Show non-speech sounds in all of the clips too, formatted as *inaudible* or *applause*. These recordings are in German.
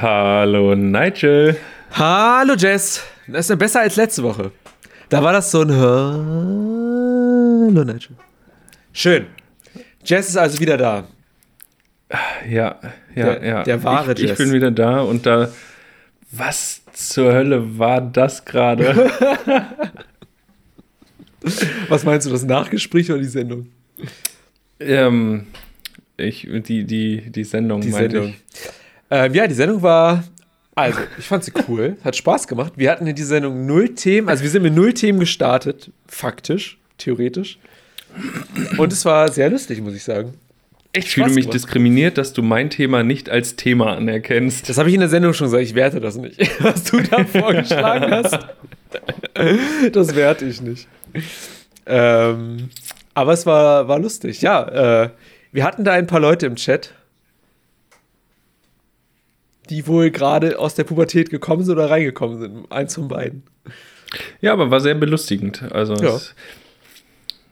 Hallo Nigel. Hallo Jess. Das ist ja besser als letzte Woche. Da war das so ein Hallo Nigel. Schön. Jess ist also wieder da. Ja, ja, Der- ja. der wahre ich, ich Jess. bin wieder da und da. Was zur Hölle war das gerade? *laughs* Was meinst du, das Nachgespräch oder die Sendung? ähm, ich, die, die, die Sendung, Die meinte Sendung. ich. Ähm, ja, die Sendung war. Also, ich fand sie cool. *laughs* Hat Spaß gemacht. Wir hatten in dieser Sendung null Themen. Also, wir sind mit null Themen gestartet. Faktisch, theoretisch. Und es war sehr lustig, muss ich sagen. Echt Ich fühle mich gemacht. diskriminiert, dass du mein Thema nicht als Thema anerkennst. Das habe ich in der Sendung schon gesagt. Ich werte das nicht. *laughs* Was du da *laughs* vorgeschlagen hast, das werte ich nicht. Ähm, aber es war, war lustig. Ja, äh, wir hatten da ein paar Leute im Chat, die wohl gerade aus der Pubertät gekommen sind oder reingekommen sind. Eins von beiden. Ja, aber war sehr belustigend. Also Ja. es,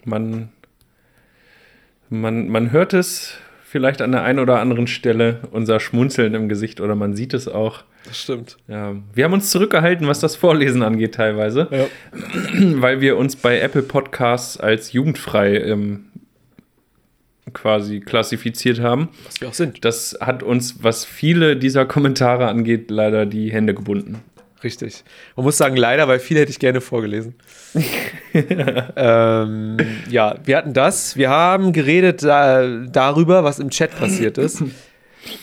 man, man, man hört es vielleicht an der einen oder anderen Stelle, unser Schmunzeln im Gesicht oder man sieht es auch. Das stimmt. Ja, wir haben uns zurückgehalten, was das Vorlesen angeht teilweise, Ja. weil wir uns bei Apple Podcasts als jugendfrei ähm, quasi klassifiziert haben. Was wir auch sind. Das hat uns, was viele dieser Kommentare angeht, leider die Hände gebunden. Richtig. Man muss sagen, leider, weil viel hätte ich gerne vorgelesen. *laughs* ähm, ja, wir hatten das. Wir haben geredet da, darüber, was im Chat passiert ist.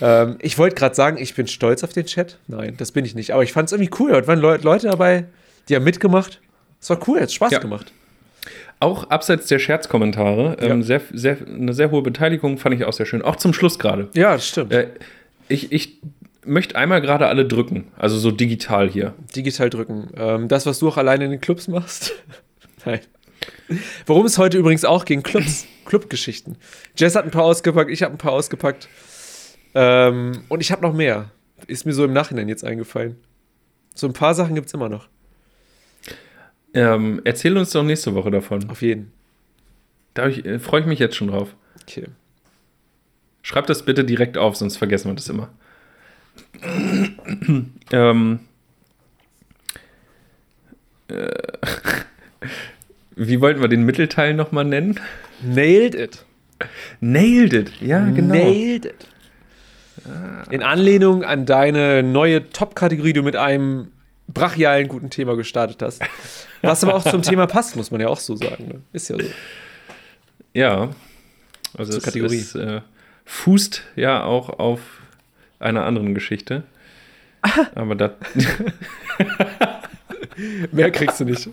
ähm, ich wollte gerade sagen, ich bin stolz auf den Chat. Nein, das bin ich nicht. Aber ich fand es irgendwie cool. Da waren Leu Leute dabei, die haben mitgemacht. Es war cool, hat Spaß Ja. gemacht. Auch abseits der Scherzkommentare, ähm, Ja. sehr, sehr, eine sehr hohe Beteiligung fand ich auch sehr schön. Auch zum Schluss gerade. Ja, das stimmt. Äh, ich, ich möchte einmal gerade alle drücken, also so digital hier. Digital drücken. Ähm, das, was du auch alleine in den Clubs machst. *laughs* Nein. Worum es heute übrigens auch ging, Clubs, *laughs* Clubgeschichten. Jess hat ein paar ausgepackt, ich habe ein paar ausgepackt. Ähm, und ich habe noch mehr. Ist mir so im Nachhinein jetzt eingefallen. So ein paar Sachen gibt es immer noch. Ähm, erzähl uns doch nächste Woche davon. Auf jeden. Da ich, äh, freue ich mich jetzt schon drauf. Okay. Schreib das bitte direkt auf, sonst vergessen wir das immer. ähm, äh, *laughs* wie wollten wir den Mittelteil nochmal nennen? Nailed it. Nailed it. Ja, genau. Nailed it. In Anlehnung an deine neue Top-Kategorie, die du mit einem brachialen guten Thema gestartet hast. Was aber auch zum Thema *laughs* passt, muss man ja auch so sagen. Ne? Ist ja so. Ja. Also Zur es, Kategorie. es äh, fußt ja auch auf einer anderen Geschichte. *laughs* Aber das. *laughs* Mehr kriegst du nicht.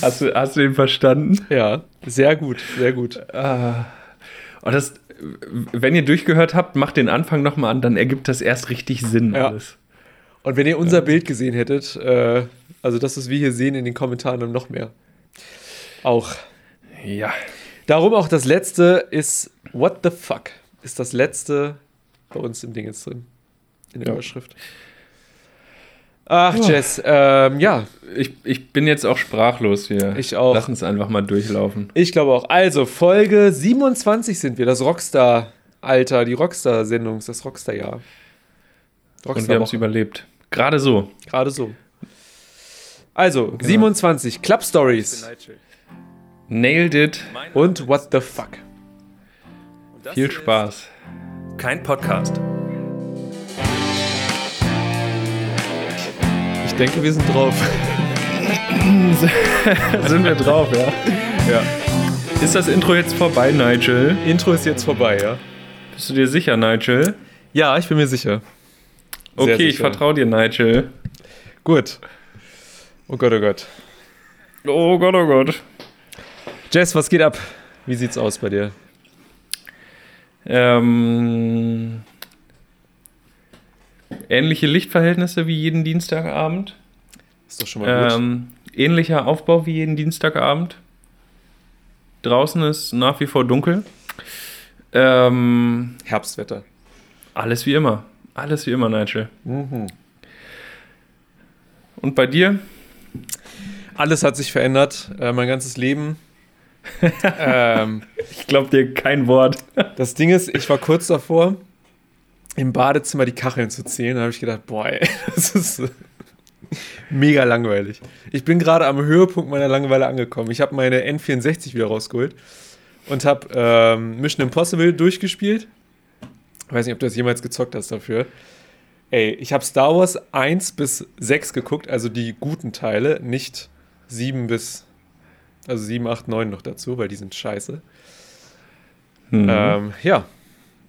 hast, du, hast du den verstanden? Ja, sehr gut, sehr gut. Oh, das, wenn ihr durchgehört habt, macht den Anfang nochmal an, dann ergibt das erst richtig Sinn Ja. alles. Und wenn ihr unser Bild gesehen hättet, äh, also das, was wir hier sehen in den Kommentaren, noch mehr. Auch. Ja. Darum auch das letzte ist What the fuck? Ist das letzte bei uns im Ding jetzt drin. In der Ja. Überschrift. Ach, Ja. Jess, ähm, ja, Ich, ich bin jetzt auch sprachlos. Wir Ich auch. lassen es einfach mal durchlaufen. ich glaube auch. Also, Folge 27 sind wir, das Rockstar-Alter, die Rockstar-Sendung, das Rockstar-Jahr. Und wir haben es überlebt. Gerade so. Gerade so. Also, 27, Club Stories Nailed it. und What the fuck. Viel Spaß. Kein Podcast. Ich denke, wir sind drauf. *laughs* Sind wir drauf, ja? ja. Ist das Intro jetzt vorbei, Nigel? Intro ist jetzt vorbei, ja? Bist du dir sicher, Nigel? Ja, ich bin mir sicher. Okay, ich vertraue dir, Nigel. Gut. Oh Gott, oh Gott. Oh Gott, oh Gott. Jess, was geht ab? Wie sieht's aus bei dir? Ähm, ähnliche Lichtverhältnisse wie jeden Dienstagabend. Ist doch schon mal gut. Ähm, ähnlicher Aufbau wie jeden Dienstagabend. Draußen ist nach wie vor dunkel. Ähm, Herbstwetter. alles wie immer. Alles wie immer, Nigel. Mhm. Und bei dir? Alles hat sich verändert. Äh, mein ganzes Leben. *laughs* ähm, Ich glaube dir kein Wort. das Ding ist, ich war kurz davor, im Badezimmer die Kacheln zu zählen. Da habe ich gedacht, boah, ey, *laughs* das ist mega langweilig. Ich bin gerade am Höhepunkt meiner Langeweile angekommen. Ich habe meine N64 wieder rausgeholt und habe ähm, Mission Impossible durchgespielt. Ich weiß nicht, ob du das jemals gezockt hast dafür. Ey, ich habe Star Wars 1 bis 6 geguckt, also die guten Teile, nicht 7 bis, also 7, 8, 9 noch dazu, weil die sind scheiße. Mhm. Ähm, ja,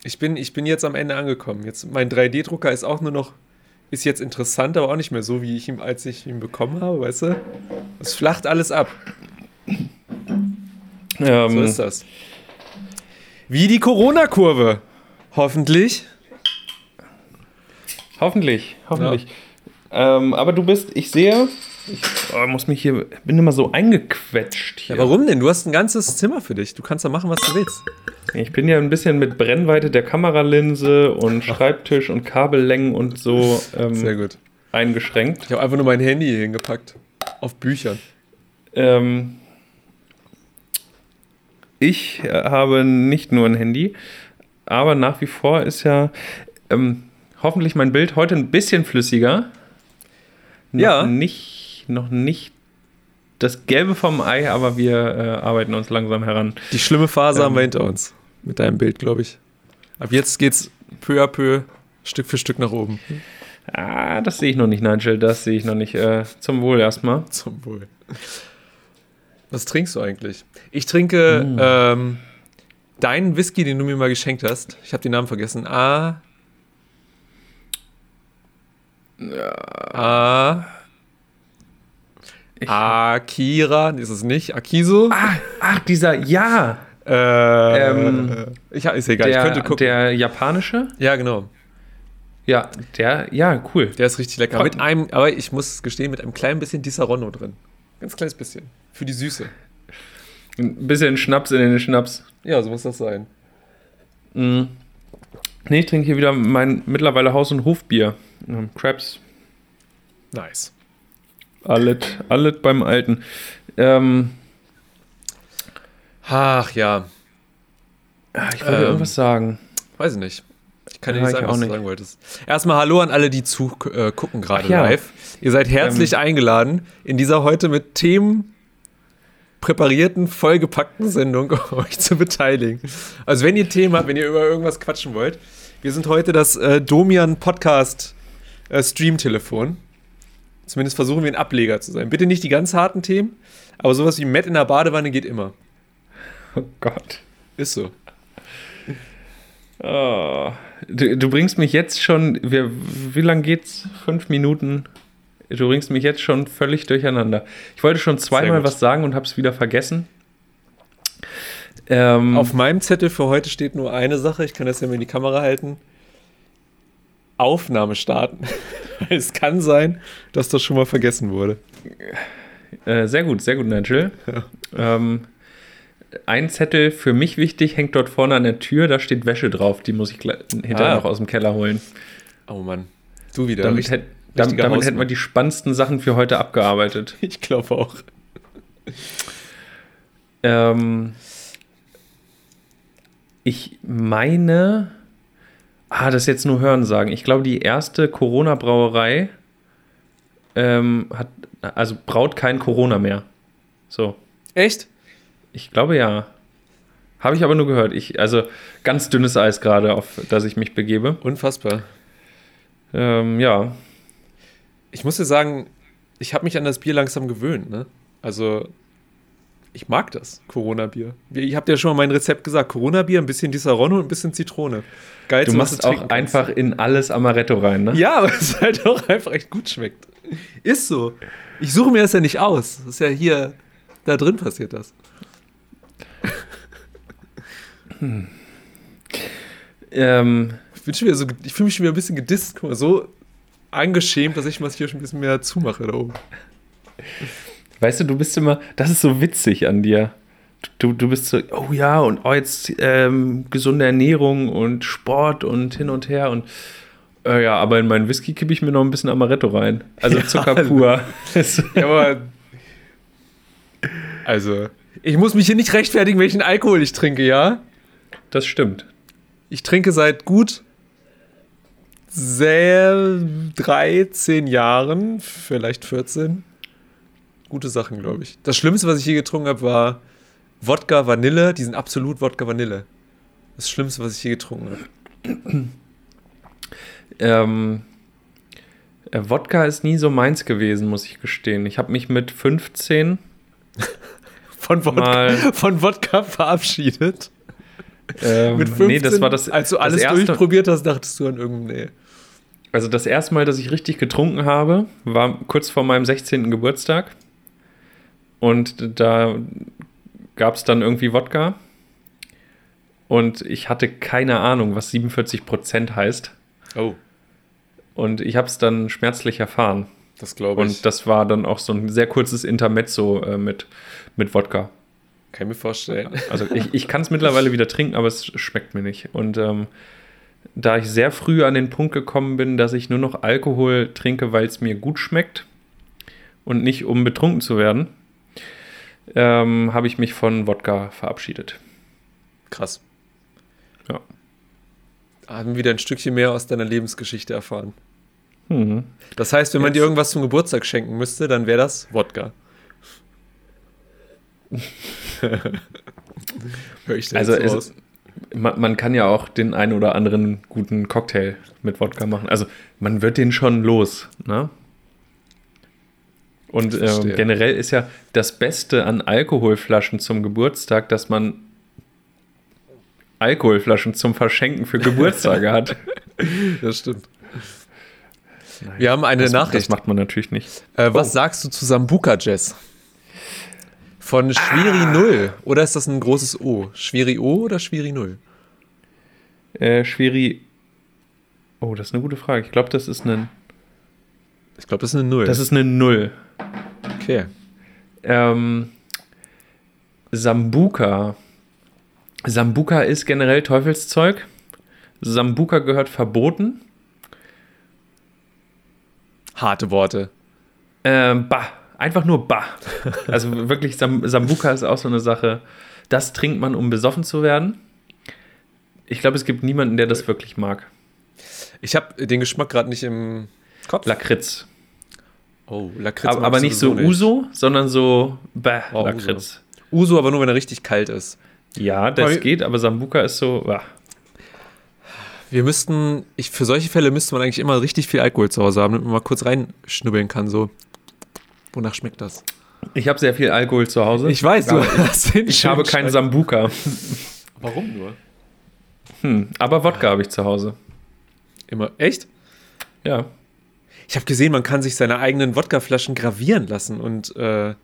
ich bin, ich bin jetzt am Ende angekommen. Jetzt, mein 3D-Drucker ist auch nur noch, ist jetzt interessant, aber auch nicht mehr so, wie ich ihn, als ich ihn bekommen habe, weißt du? Es flacht alles ab. ähm, So ist das. Wie die Corona-Kurve. Hoffentlich. Hoffentlich, hoffentlich. Ähm, aber du bist, ich sehe, ich oh, muss mich hier, bin immer so eingequetscht hier. Ja, warum denn? Du hast ein ganzes Zimmer für dich. Du kannst da machen, was du willst. Ich bin ja ein bisschen mit Brennweite der Kameralinse und Schreibtisch und Kabellängen und so ähm, gut. eingeschränkt. Ich habe einfach nur mein Handy hier hingepackt. Auf Büchern. Ähm, ich äh, habe nicht nur ein Handy, aber nach wie vor ist ja ähm, hoffentlich mein Bild heute ein bisschen flüssiger. Noch Ja. Nicht, noch nicht das Gelbe vom Ei, aber wir äh, arbeiten uns langsam heran. Die schlimme Phase haben wir Ähm. hinter uns. Mit deinem Bild, glaube ich. Ab jetzt geht's peu à peu, Stück für Stück nach oben. Ah, das sehe ich noch nicht, Nigel. Das sehe ich noch nicht. Äh, zum Wohl erstmal. Zum Wohl. Was trinkst du eigentlich? Ich trinke ähm, deinen Whisky, den du mir mal geschenkt hast. Ich habe den Namen vergessen. A. A. Ich- Akira. Ist es nicht? Akiso? Ah, ach, dieser, ja. Äh, Ähm, ich, ist egal, ich Der, könnte gucken. der japanische? ja, genau. Ja, der, ja, cool. Der ist richtig lecker. Mit einem, aber ich muss gestehen, mit einem kleinen bisschen Disaronno drin. Ganz kleines bisschen. Für die Süße. Ein bisschen Schnaps in den Schnaps. Ja, so muss das sein. Mhm. Nee, ich trinke hier wieder mein mittlerweile Haus- und Hofbier. Ähm, Crabs. Nice. Alles, alles beim Alten. Ähm, Ach ja, ah, ich wollte Ähm, irgendwas sagen. weiß ich nicht. Ich kann dir Ja, nicht ich sagen, was nicht. du sagen wolltest. Erstmal Hallo an alle, die zu äh, gucken gerade ja. live. Ihr seid herzlich eingeladen, in dieser heute mit Themen präparierten, vollgepackten Sendung *laughs* euch zu beteiligen. Also wenn ihr Themen habt, wenn ihr über irgendwas quatschen wollt, wir sind heute das äh, Domian Podcast äh, Stream-Telefon. Zumindest versuchen wir ein Ableger zu sein. Bitte nicht die ganz harten Themen, aber sowas wie Matt in der Badewanne geht immer. Oh Gott. Ist so. Oh. Du, du bringst mich jetzt schon, wir, wie lang geht's? Fünf Minuten. Du bringst mich jetzt schon völlig durcheinander. Ich wollte schon zweimal was sagen und habe es wieder vergessen. Ähm, Auf meinem Zettel für heute steht nur eine Sache. Ich kann das ja mal in die Kamera halten. Aufnahme starten. *laughs* Es kann sein, dass das schon mal vergessen wurde. Äh, sehr gut, sehr gut, Nigel. Ähm, ein Zettel für mich wichtig hängt dort vorne an der Tür. Da steht Wäsche drauf. Die muss ich hinterher Ah. noch aus dem Keller holen. Oh Mann. Du wieder. damit Richt- hätt, damit, damit hätten wir Hausmann. die spannendsten Sachen für heute abgearbeitet. *laughs* Ich glaube auch. Ähm, ich meine, ah, das jetzt nur Hören sagen. Ich glaube, die erste Corona-Brauerei ähm, hat, also braut kein Corona mehr. So. Echt? Ich glaube ja. Habe ich aber nur gehört. Ich, also ganz dünnes Eis gerade, auf das ich mich begebe. Unfassbar. Ähm, ja. Ich muss dir sagen, ich habe mich an das Bier langsam gewöhnt. Ne? Also, ich mag das Corona-Bier. Ich habe dir schon mal mein Rezept gesagt. Corona-Bier, ein bisschen Disaronno und ein bisschen Zitrone. Geil, Du machst auch einfach in alles Amaretto rein, ne? Ja, *laughs* aber es halt auch einfach echt gut schmeckt. Ist so. Ich suche mir das ja nicht aus. Das ist ja hier, da drin passiert das. Ähm, Ich, bin schon wieder so, ich fühle mich schon wieder ein bisschen gedisst. Guck mal, so angeschämt, dass ich mal hier schon ein bisschen mehr zumache da oben. Weißt du, du bist immer, das ist so witzig an dir. Du, du bist so, oh ja, und oh, jetzt ähm, gesunde Ernährung und Sport und hin und her und äh, ja, aber in meinen Whisky kippe ich mir noch ein bisschen Amaretto rein. Also *laughs* Zucker pur. Das- Ja, aber. Also, ich muss mich hier nicht rechtfertigen, welchen Alkohol ich trinke, ja? das stimmt. Ich trinke seit gut sehr 13 Jahren, vielleicht 14. Gute Sachen, glaube ich. Das Schlimmste, was ich je getrunken habe, war Wodka Vanille. Die sind absolut Wodka Vanille. Das Schlimmste, was ich je getrunken habe. Ähm, äh, Wodka ist nie so meins gewesen, muss ich gestehen. Ich habe mich mit 15 *laughs* Von Wodka, von Wodka verabschiedet. Ähm, Mit 15, nee, das war das, als du alles erste, durchprobiert hast, dachtest du an irgendeinem, nee. Also das erste Mal, dass ich richtig getrunken habe, war kurz vor meinem 16. Geburtstag. Und da gab es dann irgendwie Wodka. Und ich hatte keine Ahnung, was 47% heißt. Oh, Und ich habe es dann schmerzlich erfahren. das glaube ich. Und das war dann auch so ein sehr kurzes Intermezzo äh, mit, mit Wodka. Kann ich mir vorstellen. Also ich, ich kann es mittlerweile wieder trinken, aber es schmeckt mir nicht. Und ähm, da ich sehr früh an den Punkt gekommen bin, dass ich nur noch Alkohol trinke, weil es mir gut schmeckt und nicht um betrunken zu werden, ähm, habe ich mich von Wodka verabschiedet. Krass. Ja. Haben wieder ein Stückchen mehr aus deiner Lebensgeschichte erfahren. Mhm. Das heißt, wenn man Jetzt- dir irgendwas zum Geburtstag schenken müsste, dann wäre das Wodka. *laughs* *laughs* Hör ich da Also jetzt so raus? man, man kann ja auch den einen oder anderen guten Cocktail mit Wodka machen. Also man wird den schon los, ne? Und Verstehe. generell ist ja das Beste an Alkoholflaschen zum Geburtstag, dass man Alkoholflaschen zum Verschenken für Geburtstage hat. *laughs* Das stimmt. Wir haben eine das, Nachricht. Das macht man natürlich nicht. Äh, was Oh. sagst du zu Sambuka Jazz? Von Schwiri Ah. Null. Oder ist das ein großes O? Schwiri O oder Schwiri Null? Äh, Schweri. Oh, das ist eine gute Frage. Ich glaube, das ist ein. Ich glaube, das ist eine Null. Das ist eine Null. okay. Ähm, Sambuka. Sambuka ist generell Teufelszeug. Sambuka gehört verboten. Harte Worte. Ähm, bah. Einfach nur bah. Also wirklich, Sam Sambuka ist auch so eine Sache. Das trinkt man, um besoffen zu werden. Ich glaube, es gibt niemanden, der das wirklich mag. Ich habe den Geschmack gerade nicht im Kopf. Lakritz. oh, Lakritz. Aber, aber ich nicht so sowieso Uso, sondern so bah, Oh, Uso. Lakritz. Uso, aber nur, wenn er richtig kalt ist. Ja, das Aber- geht, aber Sambuka ist so. bah. Wir müssten, ich, für solche Fälle müsste man eigentlich immer richtig viel Alkohol zu Hause haben, damit man mal kurz reinschnubbeln kann, so. Wonach schmeckt das? Ich habe sehr viel Alkohol zu Hause. Ich weiß, du hast den Ich habe keinen. Sambuka. Warum nur? Hm, aber Wodka habe ich zu Hause. Immer. Echt? Ja. Ich habe gesehen, man kann sich seine eigenen Wodkaflaschen gravieren lassen und äh,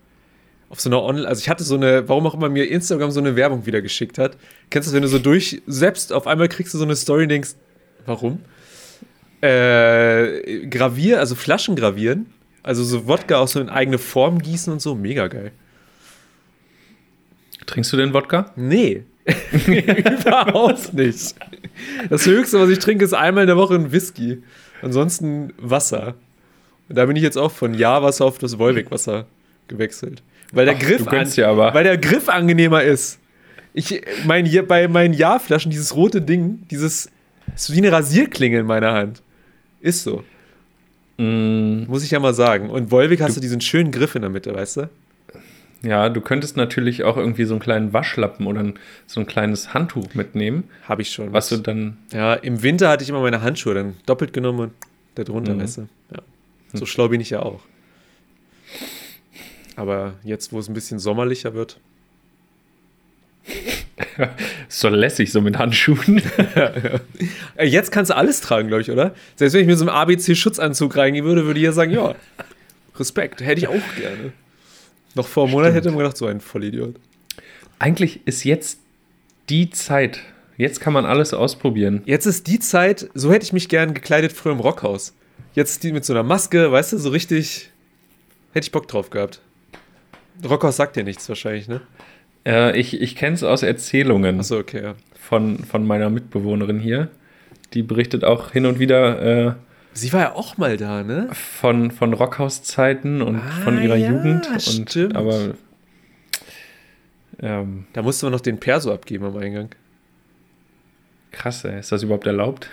auf so einer Online, also ich hatte so eine, warum auch immer mir Instagram so eine Werbung wieder geschickt hat. Kennst du das, wenn du so durch, selbst auf einmal kriegst du so eine Story und denkst, warum? Äh, gravier, also Flaschen gravieren, also so Wodka auch so in eigene Form gießen und so, mega geil. Trinkst du den Wodka? Nee. *laughs* Überhaupt nicht. Das Höchste, was ich trinke, ist einmal in der Woche ein Whisky. Ansonsten Wasser. Und da bin ich jetzt auch von Ja-Wasser auf das Wolwig-Wasser gewechselt. Weil der, Ach, Griff aber. weil der Griff angenehmer ist. Ich, mein, hier, bei meinen Ja-Flaschen, dieses rote Ding, dieses, ist wie eine Rasierklinge in meiner Hand. Ist so. Mm, Muss ich ja mal sagen. Und Wolwig hast du diesen schönen Griff in der Mitte, weißt du? ja, du könntest natürlich auch irgendwie so einen kleinen Waschlappen oder so ein kleines Handtuch mitnehmen, Habe ich schon. was du dann. Ja, im Winter hatte ich immer meine Handschuhe dann doppelt genommen und da drunter, Mhm. weißt du? Ja. So schlau bin ich ja auch. Aber jetzt, wo es ein bisschen sommerlicher wird, *laughs* So lässig, so mit Handschuhen. *laughs* Jetzt kannst du alles tragen, glaube ich, oder? Selbst wenn ich mit so einem ABC-Schutzanzug reingehen würde, würde ich ja sagen, ja, Respekt, hätte ich auch gerne. Noch vor einem Monat hätte man gedacht, so ein Vollidiot. Eigentlich ist jetzt die Zeit. Jetzt kann man alles ausprobieren. Jetzt ist die Zeit, so hätte ich mich gern gekleidet früher im Rockhaus. Jetzt die mit so einer Maske, weißt du, so richtig, hätte ich Bock drauf gehabt. Rockhaus sagt dir nichts wahrscheinlich, ne? Äh, ich ich kenne es aus Erzählungen Achso, okay, ja. von, von meiner Mitbewohnerin hier. Die berichtet auch hin und wieder äh, Sie war ja auch mal da, ne? von, von Rockhauszeiten und Ah, von ihrer ja, Jugend. Und, stimmt. aber ähm, Da musste man noch den Perso abgeben am Eingang. krass, ey. ist das überhaupt erlaubt?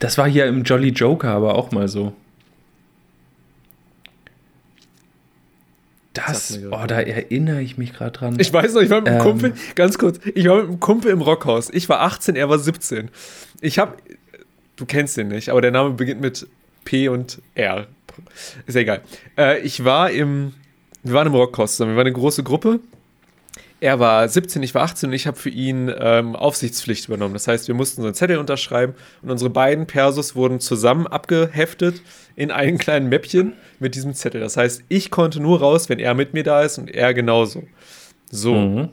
Das war hier im Jolly Joker aber auch mal so. Das, oh, da erinnere ich mich gerade dran. Ich weiß noch, ich war mit einem Ähm. Kumpel, ganz kurz, ich war mit einem Kumpel im Rockhaus. Ich war 18, er war 17. Ich habe, du kennst den nicht, aber der Name beginnt mit P und R. Ist ja egal. Äh, ich war im, wir waren im Rockhaus zusammen, wir waren eine große Gruppe. Er war 17, ich war 18 und ich habe für ihn ähm, Aufsichtspflicht übernommen. Das heißt, wir mussten so einen Zettel unterschreiben und unsere beiden Persos wurden zusammen abgeheftet in ein kleinen Mäppchen mit diesem Zettel. Das heißt, ich konnte nur raus, wenn er mit mir da ist und er genauso. So. Mhm.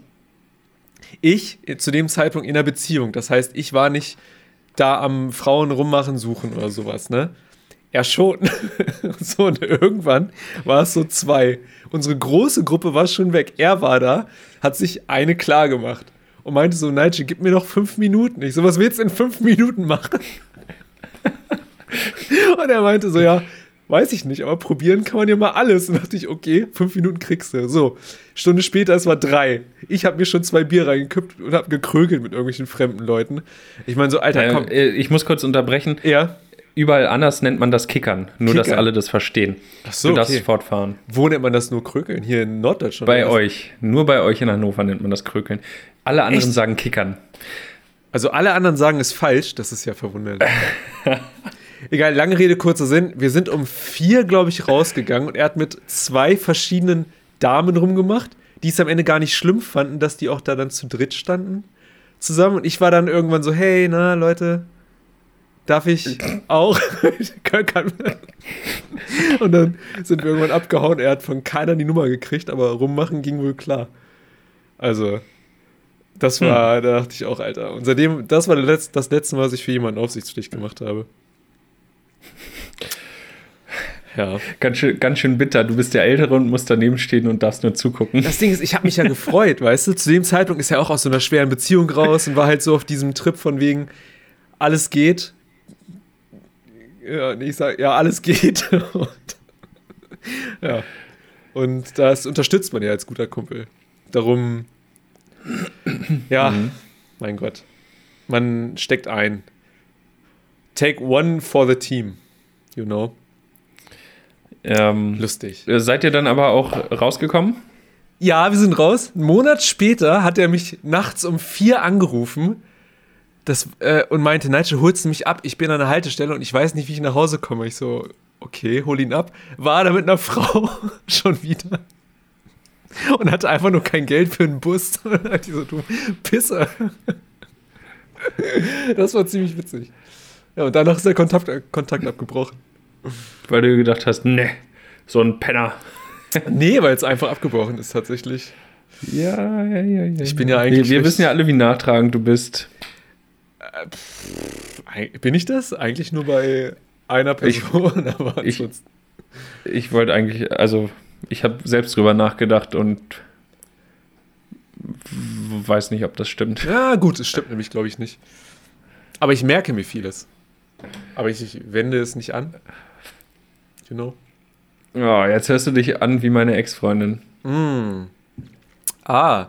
Ich zu dem Zeitpunkt in einer Beziehung. Das heißt, ich war nicht da am Frauen rummachen suchen oder sowas, ne? Er schon. *laughs* so, und irgendwann war es so zwei. Unsere große Gruppe war schon weg. Er war da, hat sich eine klar gemacht und meinte so, Nigel, gib mir noch fünf Minuten. Ich so, was willst du in fünf Minuten machen? *laughs* und er meinte so, ja, weiß ich nicht, aber probieren kann man ja mal alles. Und dachte ich, okay, fünf Minuten kriegst du. So, Stunde später, es war drei. Ich habe mir schon zwei Bier reingekippt und habe gekrökelt mit irgendwelchen fremden Leuten. Ich meine so, Alter, komm. Äh, ich muss kurz unterbrechen. Ja, Überall anders nennt man das Kickern. Nur, dass Kickern. alle das verstehen. Ach so, du darfst okay. fortfahren. wo nennt man das nur Krökeln? Hier in Norddeutschland? Bei euch. Nur bei euch in Hannover nennt man das Krökeln. Alle anderen Echt? sagen Kickern. Also alle anderen sagen es falsch, das ist ja verwunderlich. *laughs* Egal, lange Rede, kurzer Sinn. Wir sind um vier, glaube ich, rausgegangen und er hat mit zwei verschiedenen Damen rumgemacht, die es am Ende gar nicht schlimm fanden, dass die auch da dann zu dritt standen zusammen. Und ich war dann irgendwann so, hey, na, Leute, darf ich auch? *laughs* Und dann sind wir irgendwann abgehauen. Er hat von keiner die Nummer gekriegt, aber rummachen ging wohl klar. Also, das war, da dachte ich auch, Alter. Und seitdem, das war Letz-, das letzte Mal, was ich für jemanden Aufsichtspflicht gemacht habe. Ja. Ganz schön, ganz schön bitter. Du bist der Ältere und musst daneben stehen und darfst nur zugucken. Das Ding ist, ich habe mich ja gefreut, weißt du? Zu dem Zeitpunkt ist er auch aus so einer schweren Beziehung raus und war halt so auf diesem Trip von wegen, alles geht. Ja, und ich sag, ja, alles geht. *laughs* Und, ja. Und das unterstützt man ja als guter Kumpel. Darum, ja, mein Gott. Man steckt ein. Take one for the team. You know? Ähm, Lustig. seid ihr dann aber auch rausgekommen? Ja, wir sind raus. Einen Monat später hat er mich nachts um vier angerufen das, äh, und meinte, Nigel, holst du mich ab? Ich bin an der Haltestelle und ich weiß nicht, wie ich nach Hause komme. Ich so, okay, hol ihn ab. War da mit einer *laughs* Frau schon wieder. Und hatte einfach nur kein Geld für einen Bus. *laughs* Und dann hat die so, du Pisser. Das war ziemlich witzig. Ja, und danach ist der Kontakt, äh, Kontakt abgebrochen. Weil du gedacht hast, ne, so ein Penner. *laughs* Nee, weil es einfach abgebrochen ist tatsächlich. Ja, ja, ja, ja. Ich bin ja eigentlich Wir, wir wissen ja alle, wie nachtragend du bist. Eig- Bin ich das? Eigentlich nur bei einer Person, *laughs* aber ich-. Ich wollte eigentlich, also ich habe selbst drüber nachgedacht und weiß nicht, ob das stimmt. Ja, gut, es stimmt nämlich, glaube ich, nicht. Aber ich merke mir vieles. Aber ich, ich wende es nicht an. You know? Ja, jetzt hörst du dich an wie meine Ex-Freundin. Mm. Ah.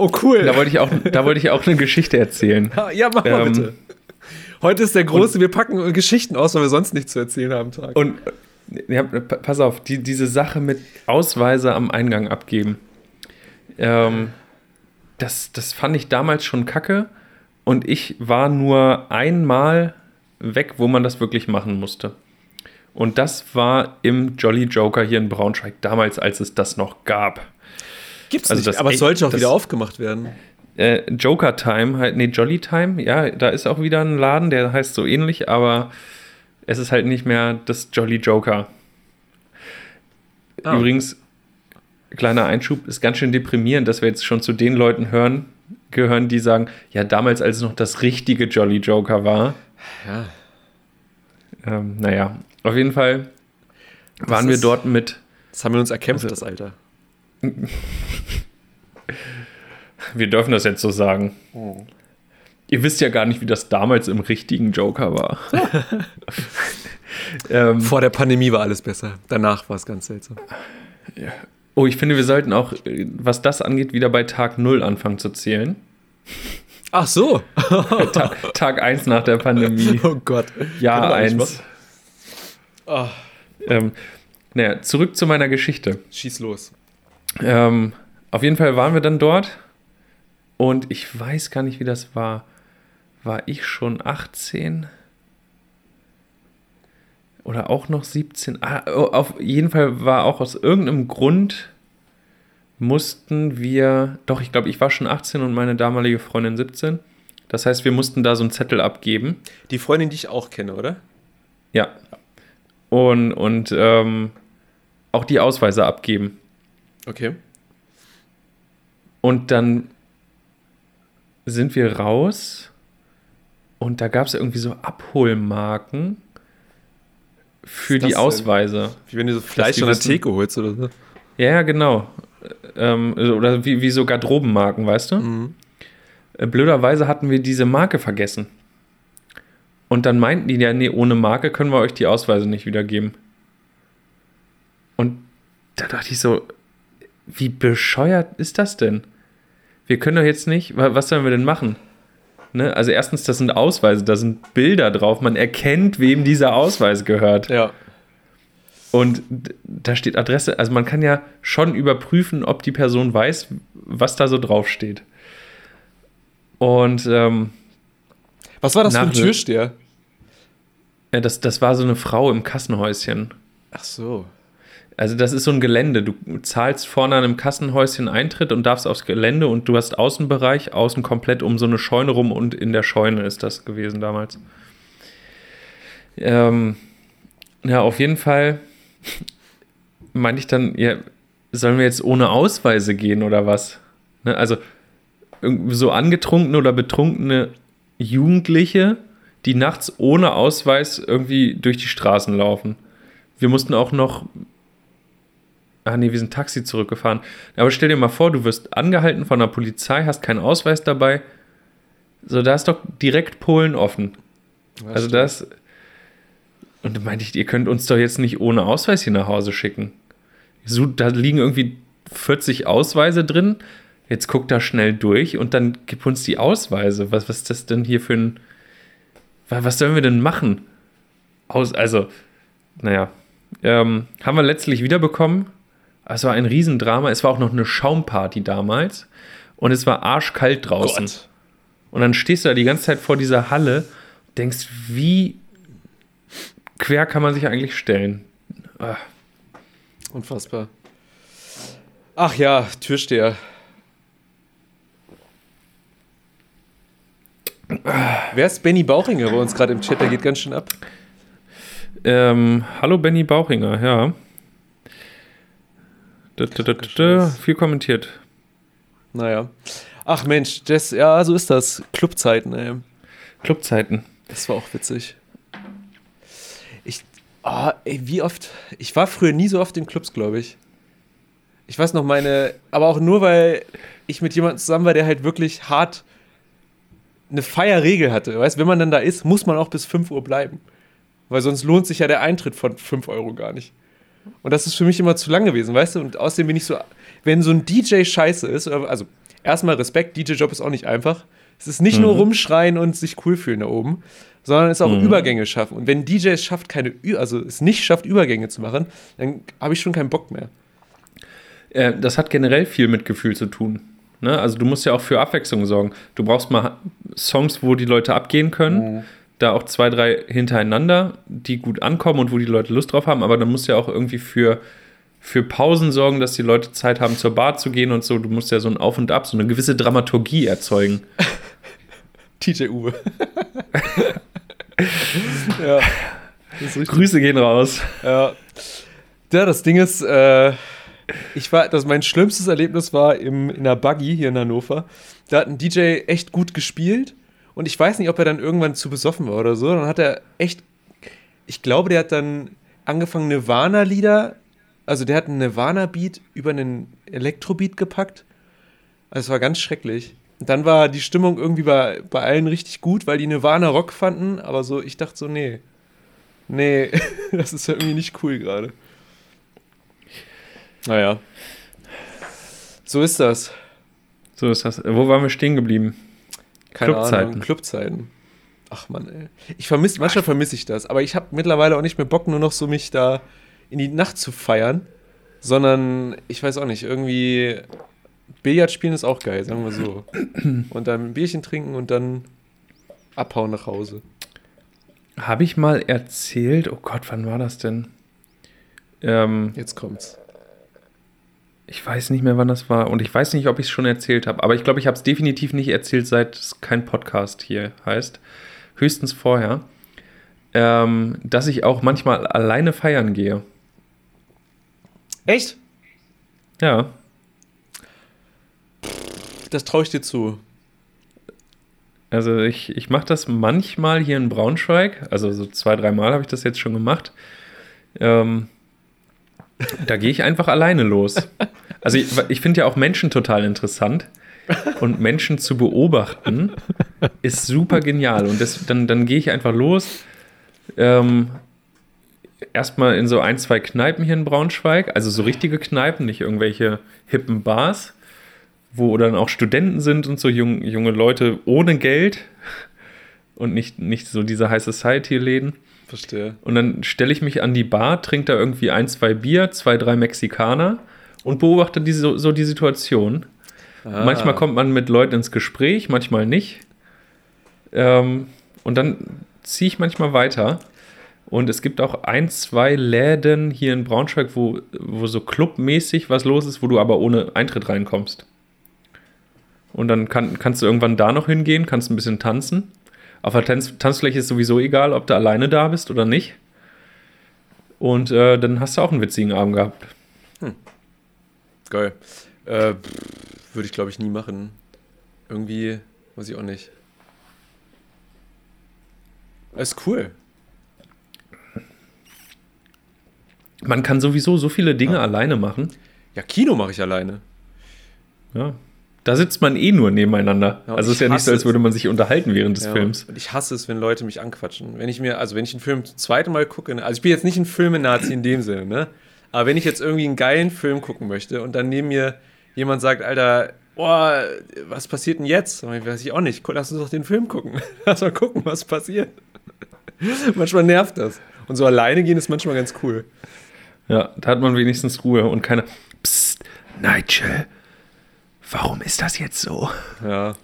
Oh, cool. Da wollte ich auch, da wollte ich auch eine Geschichte erzählen. *laughs* Ja, mach mal Ähm, bitte. Heute ist der große, wir packen Geschichten aus, weil wir sonst nichts zu erzählen haben Tag. Und ja, pa- pass auf, die, diese Sache mit Ausweise am Eingang abgeben, ähm, das, das fand ich damals schon kacke. Und ich war nur einmal weg, wo man das wirklich machen musste. Und das war im Jolly Joker hier in Braunschweig, damals, als es das noch gab. Gibt's also nicht, aber es echt- sollte auch wieder aufgemacht werden. Äh, Joker Time, halt, nee, Jolly Time, ja, da ist auch wieder ein Laden, der heißt so ähnlich, aber es ist halt nicht mehr das Jolly Joker. Ah. Übrigens, kleiner Einschub, ist ganz schön deprimierend, dass wir jetzt schon zu den Leuten hören, gehören, die sagen, ja, damals, als es noch das richtige Jolly Joker war. Ja. Ähm, naja, auf jeden Fall waren wir dort mit, Das haben wir uns erkämpft, Also- das Alter. Wir dürfen das jetzt so sagen. Ihr wisst ja gar nicht, wie das damals im richtigen Joker war. *laughs* ähm, Vor der Pandemie war alles besser. Danach war es ganz seltsam. oh, ich finde, wir sollten auch, äh, was das angeht, wieder bei Tag 0 anfangen zu zählen. Ach so. Ta *laughs* Tag 1 nach der Pandemie. *laughs* Oh Gott. Jahr Kann man nicht 1. Ah, Ähm, naja, zurück zu meiner Geschichte. schieß los. Ähm, auf jeden Fall waren wir dann dort und ich weiß gar nicht, wie das war. War ich schon 18? Oder auch noch 17? Ah, oh, auf jeden Fall war auch aus irgendeinem Grund mussten wir, doch, ich glaube, ich war schon 18 und meine damalige Freundin 17. Das heißt, wir mussten da so einen Zettel abgeben. Die Freundin, die ich auch kenne, oder? Ja. Und, und ähm, auch die Ausweise abgeben. Okay. Und dann sind wir raus und da gab es irgendwie so Abholmarken für die denn? Ausweise. Wie wenn du so Fleisch an der Theke holst oder so. Ja, ja, genau. Ähm, oder wie, wie so Garderobenmarken, weißt du? Mhm. Äh, Blöderweise hatten wir diese Marke vergessen. Und dann meinten die ja, nee, ohne Marke können wir euch die Ausweise nicht wiedergeben. Und da dachte ich so, wie bescheuert ist das denn? Wir können doch jetzt nicht, wa- was sollen wir denn machen? Ne? Also erstens, das sind Ausweise, da sind Bilder drauf, man erkennt, wem dieser Ausweis gehört. Ja. Und da steht Adresse, also man kann ja schon überprüfen, ob die Person weiß, was da so draufsteht. Und ähm, Was war das für ein Türsteher? ja, das, das war so eine Frau im Kassenhäuschen. Ach so. Also das ist so ein Gelände. Du zahlst vorne an einem Kassenhäuschen Eintritt und darfst aufs Gelände und du hast Außenbereich, außen komplett um so eine Scheune rum und in der Scheune ist das gewesen damals. Ähm, ja, auf jeden Fall meinte ich dann, ja, sollen wir jetzt ohne Ausweise gehen oder was? Ne, also so angetrunkene oder betrunkene Jugendliche, die nachts ohne Ausweis irgendwie durch die Straßen laufen. Wir mussten auch noch Ah nee, wir sind Taxi zurückgefahren. Aber stell dir mal vor, du wirst angehalten von der Polizei, hast keinen Ausweis dabei. So, da ist doch direkt Polen offen. also das. Und da meinte ich, ihr könnt uns doch jetzt nicht ohne Ausweis hier nach Hause schicken. So, da liegen irgendwie 40 Ausweise drin. Jetzt guck da schnell durch und dann gib uns die Ausweise. Was, was ist das denn hier für ein. wa- Was sollen wir denn machen? Aus, also, naja. Ähm, haben wir letztlich wiederbekommen. Es war ein Riesendrama. Es war auch noch eine Schaumparty damals. Und es war arschkalt draußen. Gott. Und dann stehst du da die ganze Zeit vor dieser Halle, denkst, wie quer kann man sich eigentlich stellen? Ah, Unfassbar. Ach ja, Türsteher. Wer ist Benny Bauchinger bei uns gerade im Chat? Der geht ganz schön ab. Ähm, hallo Benny Bauchinger, ja. Da, da, da, viel kommentiert. Naja. Ach Mensch, das, ja, so ist das. Clubzeiten, ey. Clubzeiten. Das war auch witzig. Ich, oh, ey, wie oft, ich war früher nie so oft in Clubs, glaube ich. Ich weiß noch meine, aber auch nur, weil ich mit jemandem zusammen war, der halt wirklich hart eine Feierregel hatte. Weißt, wenn man dann da ist, muss man auch bis 5 Uhr bleiben. Weil sonst lohnt sich ja der Eintritt von 5 Euro gar nicht. Und das ist für mich immer zu lang gewesen, weißt du? Und außerdem bin ich so, wenn so ein DJ scheiße ist, also erstmal Respekt, DJ-Job ist auch nicht einfach. Es ist nicht nur rumschreien und sich cool fühlen da oben, sondern es auch Mhm. Übergänge schaffen. Und wenn DJ es schafft, keine, Ü also es nicht schafft, Übergänge zu machen, dann habe ich schon keinen Bock mehr. Äh, das hat generell viel mit Gefühl zu tun. Ne? Also du musst ja auch für Abwechslung sorgen. Du brauchst mal Songs, wo die Leute abgehen können. Da auch zwei, drei hintereinander, die gut ankommen und wo die Leute Lust drauf haben. Aber dann musst du ja auch irgendwie für, für Pausen sorgen, dass die Leute Zeit haben, zur Bar zu gehen und so. Du musst ja so ein Auf und Ab, so eine gewisse Dramaturgie erzeugen. *laughs* DJ Uwe. *laughs* ja. Grüße gehen raus. Ja. Ja, das Ding ist, äh, ich war, das mein schlimmstes Erlebnis war im, in der Buggy hier in Hannover. Da hat ein DJ echt gut gespielt und ich weiß nicht, ob er dann irgendwann zu besoffen war oder so. Dann hat er echt, ich glaube, der hat dann angefangen Nirvana-Lieder, also der hat einen Nirvana-Beat über einen Elektro-Beat gepackt. Also es war ganz schrecklich. Und dann war die Stimmung irgendwie bei, bei allen richtig gut, weil die Nirvana Rock fanden, aber so, ich dachte so, nee. Nee, *laughs* das ist irgendwie nicht cool gerade. Naja. So ist das. So ist das. Wo waren wir stehen geblieben? Keine Clubzeiten. Ahnung, Clubzeiten. Ach man, ey. Ich vermisse, manchmal vermisse ich das, aber ich habe mittlerweile auch nicht mehr Bock, nur noch so mich da in die Nacht zu feiern, sondern ich weiß auch nicht, irgendwie Billard spielen ist auch geil, sagen wir so. *clears throat* Und dann ein Bierchen trinken und dann abhauen nach Hause. Habe ich mal erzählt, oh Gott, wann war das denn? Ähm, Jetzt kommt's. Ich weiß nicht mehr, wann das war und ich weiß nicht, ob ich es schon erzählt habe, aber ich glaube, ich habe es definitiv nicht erzählt, seit es kein Podcast hier heißt. Höchstens vorher. Ähm, dass ich auch manchmal alleine feiern gehe. Echt? Ja, Das traue ich dir zu. Also ich, ich mache das manchmal hier in Braunschweig, also so zwei, dreimal habe ich das jetzt schon gemacht. Ähm, da gehe ich einfach alleine los. Also ich, ich finde ja auch Menschen total interessant und Menschen zu beobachten ist super genial. Und das, dann, dann gehe ich einfach los. Ähm, erstmal in so ein, zwei Kneipen hier in Braunschweig, also so richtige Kneipen, nicht irgendwelche hippen Bars wo dann auch Studenten sind und so jung, junge Leute ohne Geld und nicht, nicht so diese High Society-Läden. Verstehe. Und dann stelle ich mich an die Bar, trinke da irgendwie ein, zwei Bier, zwei, drei Mexikaner und beobachte diese, so, so die Situation. Ah. Manchmal kommt man mit Leuten ins Gespräch, manchmal nicht. Ähm, und dann ziehe ich manchmal weiter. Und es gibt auch ein, zwei Läden hier in Braunschweig, wo, wo so clubmäßig was los ist, wo du aber ohne Eintritt reinkommst. Und dann kann, kannst du irgendwann da noch hingehen, kannst ein bisschen tanzen. Auf der Tanz Tanzfläche ist sowieso egal, ob du alleine da bist oder nicht. Und äh, dann hast du auch einen witzigen Abend gehabt. Geil. Äh, Würde ich, glaube ich, nie machen. Irgendwie, weiß ich auch nicht. Ist cool. Man kann sowieso so viele Dinge Ja. alleine machen. Ja, Kino mache ich alleine. Ja. Da sitzt man eh nur nebeneinander. Ja, also es ist ja nicht so, als würde man sich unterhalten während des Ja, Films. Und ich hasse es, wenn Leute mich anquatschen. Wenn ich mir, also wenn ich einen Film zum zweiten Mal gucke, ne, also ich bin jetzt nicht ein Filmenazi in dem Sinne, ne? Aber wenn ich jetzt irgendwie einen geilen Film gucken möchte und dann neben mir jemand sagt, Alter, boah, was passiert denn jetzt? Ich weiß ich auch nicht. Lass uns doch den Film gucken. *laughs* Lass mal gucken, was passiert. *laughs* manchmal nervt das. Und so alleine gehen ist manchmal ganz cool. Ja, da hat man wenigstens Ruhe und keiner. Psst, Nigel, warum ist das jetzt so? Ja.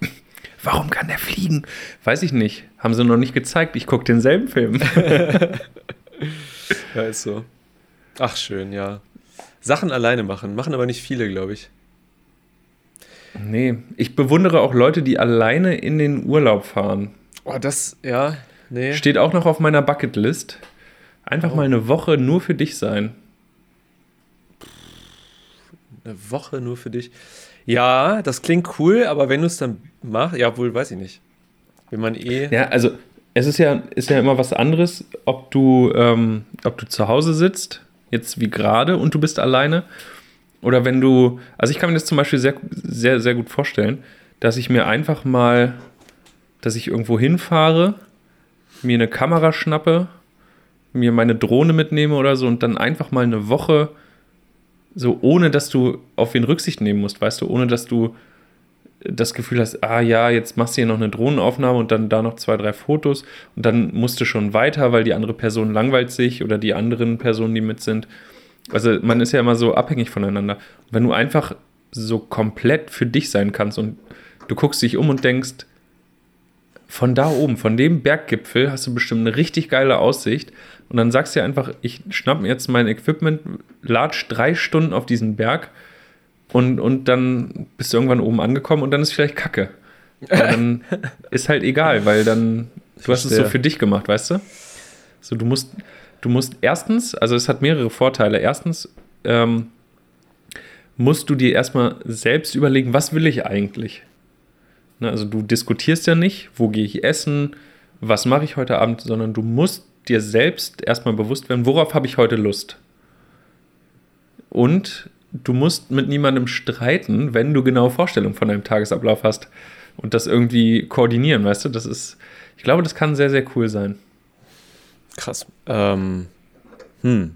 Warum kann der fliegen? Weiß ich nicht. Haben sie noch nicht gezeigt. Ich gucke denselben Film. *laughs* Ja, ist so. Ach, schön, ja. Sachen alleine machen. Machen aber nicht viele, glaube ich. nee, ich bewundere auch Leute, die alleine in den Urlaub fahren. Oh, das, ja, nee. Steht auch noch auf meiner Bucketlist. Einfach Oh. mal eine Woche nur für dich sein. Eine Woche nur für dich. Ja, das klingt cool, aber wenn du es dann machst, ja, wohl, weiß ich nicht. Wenn man eh. Ja, also es ist ja, ist ja immer was anderes, ob du, ähm, ob du zu Hause sitzt, jetzt wie gerade, und du bist alleine. Oder wenn du, also ich kann mir das zum Beispiel sehr, sehr, sehr gut vorstellen, dass ich mir einfach mal, dass ich irgendwo hinfahre, mir eine Kamera schnappe, mir meine Drohne mitnehme oder so und dann einfach mal eine Woche so ohne dass du auf wen Rücksicht nehmen musst, weißt du, ohne dass du das Gefühl hast, ah ja, jetzt machst du hier noch eine Drohnenaufnahme und dann da noch zwei, drei Fotos und dann musst du schon weiter, weil die andere Person langweilt sich oder die anderen Personen, die mit sind. Also man ist ja immer so abhängig voneinander. Wenn du einfach so komplett für dich sein kannst und du guckst dich um und denkst, von da oben, von dem Berggipfel hast du bestimmt eine richtig geile Aussicht und dann sagst du dir einfach, ich schnapp mir jetzt mein Equipment, latsch drei Stunden auf diesen Berg und, und dann bist du irgendwann oben angekommen und dann ist vielleicht Kacke. Aber dann *laughs* ist halt egal, weil dann, du hast es so für dich gemacht, weißt du? So, du musst, du musst erstens, also es hat mehrere Vorteile. Erstens, ähm, musst du dir erstmal selbst überlegen, was will ich eigentlich? Ne, also du diskutierst ja nicht, wo gehe ich essen, was mache ich heute Abend, sondern du musst dir selbst erstmal bewusst werden, worauf habe ich heute Lust. Und du musst mit niemandem streiten, wenn du genaue Vorstellungen von deinem Tagesablauf hast und das irgendwie koordinieren, weißt du? Das ist, ich glaube, das kann sehr, sehr cool sein. Krass. Ähm, hm.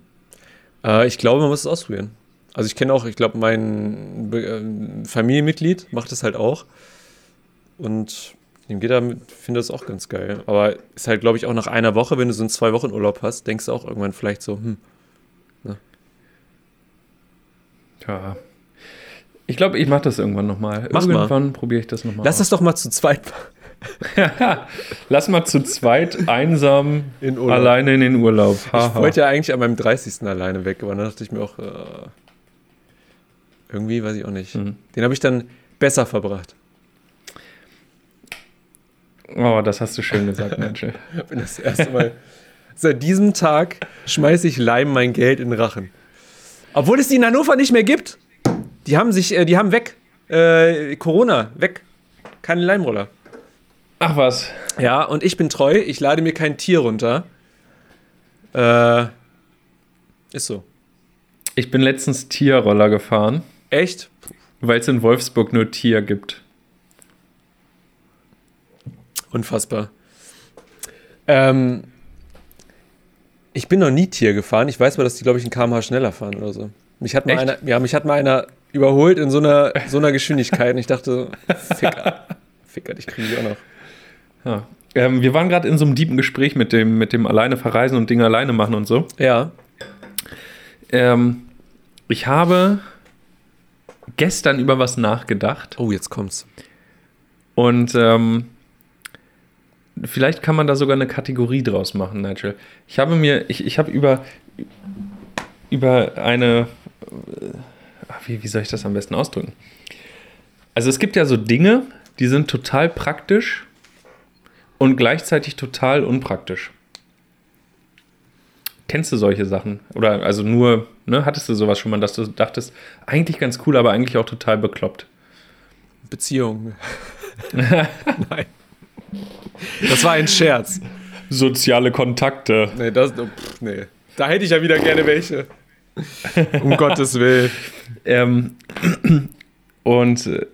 Äh, ich glaube, man muss es ausprobieren. Also ich kenne auch, ich glaube, mein Be ähm, Familienmitglied macht es halt auch. Und Dem geht er, finde das auch ganz geil. Aber ist halt, glaube ich, auch nach einer Woche, wenn du so einen zwei Wochen Urlaub hast, denkst du auch irgendwann vielleicht so, hm, Ja. Ich glaube, ich mache das irgendwann nochmal. Irgendwann probiere ich das nochmal. lass das doch mal zu zweit *laughs* Lass mal zu zweit einsam in Urlaub. alleine in den Urlaub. Ich Haha. wollte ja eigentlich an meinem 30. alleine weg, aber dann dachte ich mir auch, äh, irgendwie weiß ich auch nicht. Mhm. Den habe ich dann besser verbracht. Oh, das hast du schön gesagt, Nigel. *laughs* Bin das erste Mal. Seit diesem Tag schmeiße ich Leim mein Geld in den Rachen. Obwohl es die in Hannover nicht mehr gibt. Die haben sich, äh, die haben weg. Äh, Corona, weg. Keine Leimroller. Ach was. Ja, und ich bin treu, ich lade mir kein Tier runter. Äh, ist so. Ich bin letztens Tierroller gefahren, Echt? weil es in Wolfsburg nur Tier gibt. Unfassbar. Ähm, ich bin noch nie Tier gefahren. Ich weiß aber, dass die, glaube ich, ein kmh schneller fahren oder so. Mich hat mal Echt? einer, ja, mich hat mal einer überholt in so einer, so einer Geschwindigkeit und ich dachte, Ficker. Ficker, ich kriege die auch noch. Ja. Ähm, wir waren gerade in so einem tiefen Gespräch mit dem, mit dem alleine verreisen und Dinge alleine machen und so. Ja. Ähm, ich habe gestern über was nachgedacht Oh, jetzt kommt's. und ähm, vielleicht kann man da sogar eine Kategorie draus machen, Nigel. Ich habe mir, ich, ich habe über, über eine, äh, wie, wie soll ich das am besten ausdrücken? Also es gibt ja so Dinge, die sind total praktisch und gleichzeitig total unpraktisch. Kennst du solche Sachen? Oder also nur, ne, hattest du sowas schon mal, dass du dachtest, eigentlich ganz cool, aber eigentlich auch total bekloppt? Beziehung. *laughs* Nein. Das war ein Scherz. Soziale Kontakte. Nee, das, oh, pff, nee. Da hätte ich ja wieder gerne welche. Um *laughs* Gottes Willen. Ähm, und äh,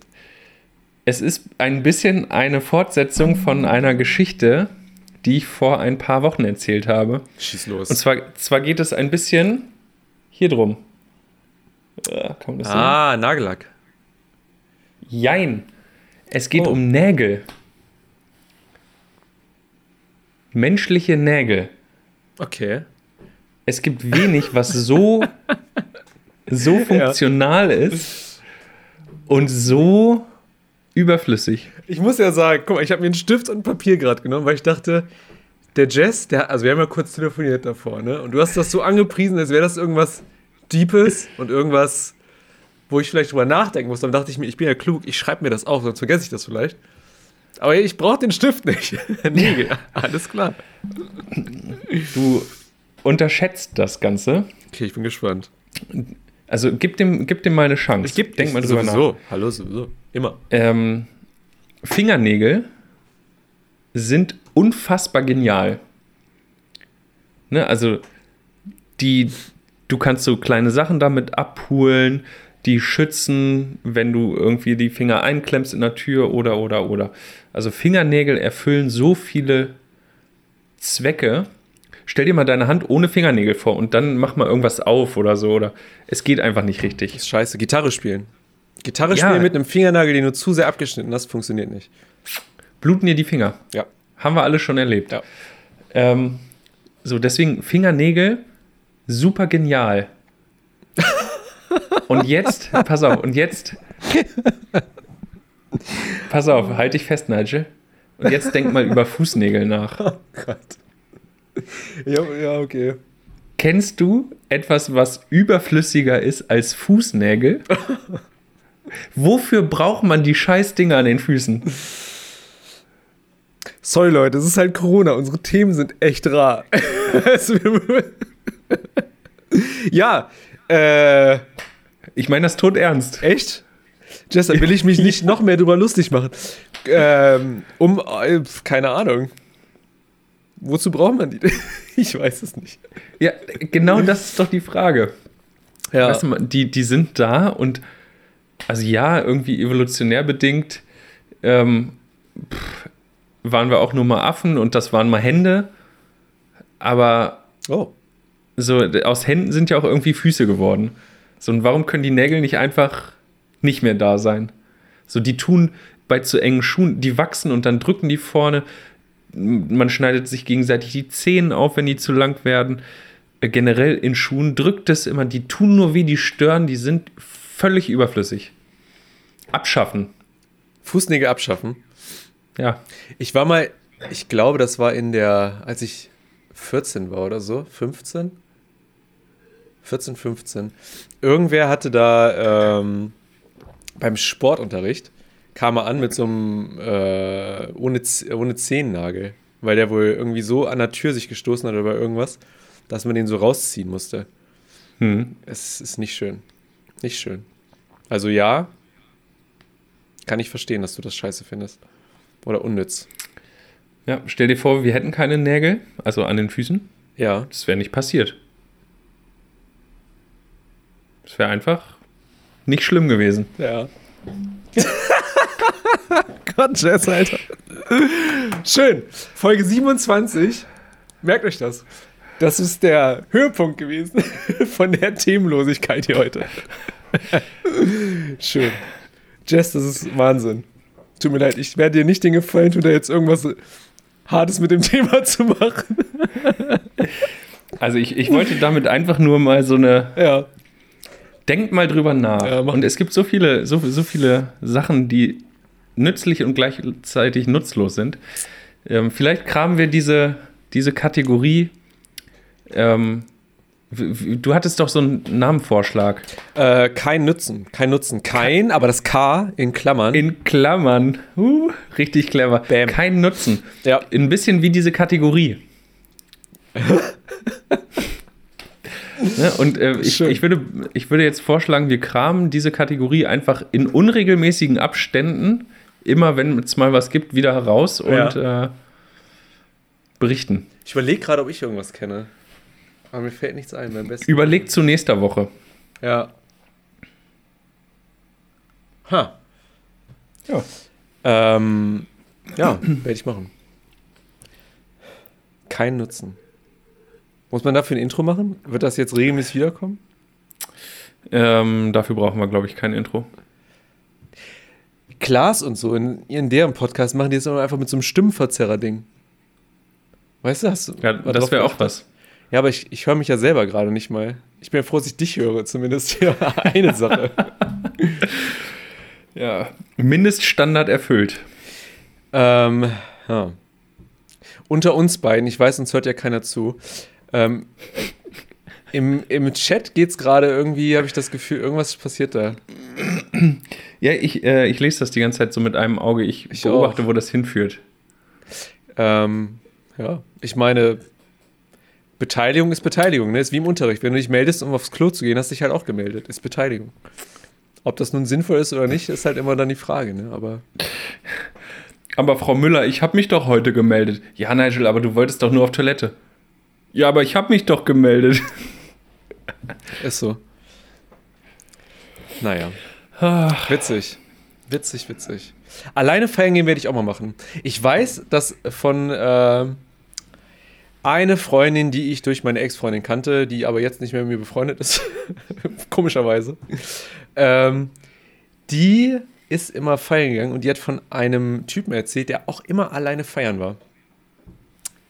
es ist ein bisschen eine Fortsetzung von einer Geschichte, die ich vor ein paar Wochen erzählt habe. Schieß los. Und zwar, zwar geht es ein bisschen hier drum. Äh, ah, Nagellack. Jein. Es geht Oh. um Nägel. Menschliche Nägel. Okay. Es gibt wenig, was so, so *laughs* funktional ist und so überflüssig. Ich muss ja sagen, guck mal, ich habe mir einen Stift und ein Papier gerade genommen, weil ich dachte, der Jess, der, also wir haben ja kurz telefoniert davor, ne? Und du hast das so angepriesen, als wäre das irgendwas Deepes und irgendwas, wo ich vielleicht drüber nachdenken muss. Dann dachte ich mir, ich bin ja klug, ich schreibe mir das auf, sonst vergesse ich das vielleicht. Aber ich brauche den Stift nicht. *laughs* nee, alles klar. Du unterschätzt das Ganze. Okay, ich bin gespannt. Also gib dem, gib dem mal eine Chance. Ich gebe Denk mal drüber sowieso. nach. Hallo, sowieso. Immer. Ähm, Fingernägel sind unfassbar genial. Ne, also die, du kannst so kleine Sachen damit abholen, die schützen, wenn du irgendwie die Finger einklemmst in der Tür oder oder oder. Also Fingernägel erfüllen so viele Zwecke. Stell dir mal deine Hand ohne Fingernägel vor und dann mach mal irgendwas auf oder so oder es geht einfach nicht richtig. ist scheiße. Gitarre spielen. Gitarre Ja. spielen mit einem Fingernagel, den du zu sehr abgeschnitten hast, funktioniert nicht. Bluten dir die Finger. Ja. Haben wir alle schon erlebt. Ja. Ähm, so, deswegen Fingernägel super genial. Und jetzt, pass auf, und jetzt, pass auf, halt dich fest, Nigel. Und jetzt denk mal über Fußnägel nach. Gott. Ja, ja, okay. Kennst du etwas, was überflüssiger ist als Fußnägel? Wofür braucht man die Scheißdinger an den Füßen? Sorry, Leute, es ist halt Corona. Unsere Themen sind echt rar. *laughs* Ja, äh, Ich meine das tot ernst. echt? Jess, da will ich mich nicht *laughs* noch mehr drüber lustig machen. Ähm, um, äh, keine Ahnung. Wozu braucht man die? *laughs* Ich weiß es nicht. Ja, genau das ist doch die Frage. Ja, Weißt du, die, die sind da und also ja, irgendwie evolutionär bedingt ähm, pff, waren wir auch nur mal Affen und das waren mal Hände. Aber oh. so aus Händen sind ja auch irgendwie Füße geworden. So, und warum können die Nägel nicht einfach nicht mehr da sein? So, die tun bei zu engen Schuhen, die wachsen und dann drücken die vorne. Man schneidet sich gegenseitig die Zehen auf, wenn die zu lang werden. Äh, generell in Schuhen drückt es immer, die tun nur weh, die stören, die sind völlig überflüssig. Abschaffen. Fußnägel abschaffen. Ja. Ich war mal, ich glaube, das war in der, als ich 14 war oder so, 15? 14, 15. Irgendwer hatte da ähm, beim Sportunterricht, kam er an mit so einem äh, ohne, ohne Zehennagel, weil der wohl irgendwie so an der Tür sich gestoßen hat oder bei irgendwas, dass man den so rausziehen musste. Hm. Es ist nicht schön. Nicht schön. Also ja, kann ich verstehen, dass du das scheiße findest. Oder unnütz. Ja, stell dir vor, wir hätten keine Nägel, also an den Füßen. Ja. Das wäre nicht passiert. Das wäre einfach nicht schlimm gewesen. Ja. *laughs* Gott, Jess, Alter. Schön. Folge 27. Merkt euch das. Das ist der Höhepunkt gewesen *laughs* von der Themenlosigkeit hier heute. *laughs* Schön. Jess, das ist Wahnsinn. Tut mir leid, ich werde dir nicht den Gefallen tun, da jetzt irgendwas Hartes mit dem Thema zu machen. Also ich, ich wollte damit einfach nur mal so eine, Ja. Denkt mal drüber nach. Ja, und es gibt so viele, so, so viele Sachen, die nützlich und gleichzeitig nutzlos sind. Ähm, vielleicht kramen wir diese, diese Kategorie. Ähm, du hattest doch so einen Namenvorschlag. Äh, kein Nutzen. Kein Nutzen. Kein, aber das K in Klammern. In Klammern. Uh, richtig clever. Bam. Kein Nutzen. ja. Ein bisschen wie diese Kategorie. *laughs* ne? Und äh, ich, ich, würde, ich würde jetzt vorschlagen, wir kramen diese Kategorie einfach in unregelmäßigen Abständen, immer wenn es mal was gibt, wieder heraus und äh, berichten. Ich überlege gerade, ob ich irgendwas kenne. Aber mir fällt nichts ein, beim besten. Überlegt zu nächster Woche. Ja. Ha. Ja. Ähm, ja, *clears throat* werde ich machen. Kein Nutzen. Muss man dafür ein Intro machen? Wird das jetzt regelmäßig wiederkommen? Ähm, dafür brauchen wir, glaube ich, kein Intro. Klaas und so, in, in deren Podcast machen die immer einfach mit so einem Stimmenverzerrer-Ding. Weißt du, hast du. Ja, das wäre auch was. Ja, aber ich, ich höre mich ja selber gerade nicht mal. Ich bin ja froh, dass ich dich höre, zumindest. Ja, *laughs* eine Sache. *laughs* Ja. Mindeststandard erfüllt. Ähm, ja. Unter uns beiden, ich weiß, uns hört ja keiner zu. Ähm, im, Im Chat geht's gerade irgendwie, habe ich das Gefühl, irgendwas passiert da. Ja, ich, äh, ich lese das die ganze Zeit so mit einem Auge. Ich, Ich beobachte, auch. wo das hinführt. Ähm, ja, ich meine, Beteiligung ist Beteiligung, ne? Ist wie im Unterricht. Wenn du dich meldest, um aufs Klo zu gehen, hast du dich halt auch gemeldet. Ist Beteiligung. Ob das nun sinnvoll ist oder nicht, ist halt immer dann die Frage, ne? Aber Aber Frau Müller, ich habe mich doch heute gemeldet. Ja, Nigel, aber du wolltest doch nur auf Toilette. Ja, aber ich habe mich doch gemeldet. ist so. Naja. Ach, Witzig. Witzig, witzig. Alleine feiern gehen werde ich auch mal machen. Ich weiß, dass von äh, eine Freundin, die ich durch meine Ex-Freundin kannte, die aber jetzt nicht mehr mit mir befreundet ist, *laughs* komischerweise, ähm, die ist immer feiern gegangen und die hat von einem Typen erzählt, der auch immer alleine feiern war.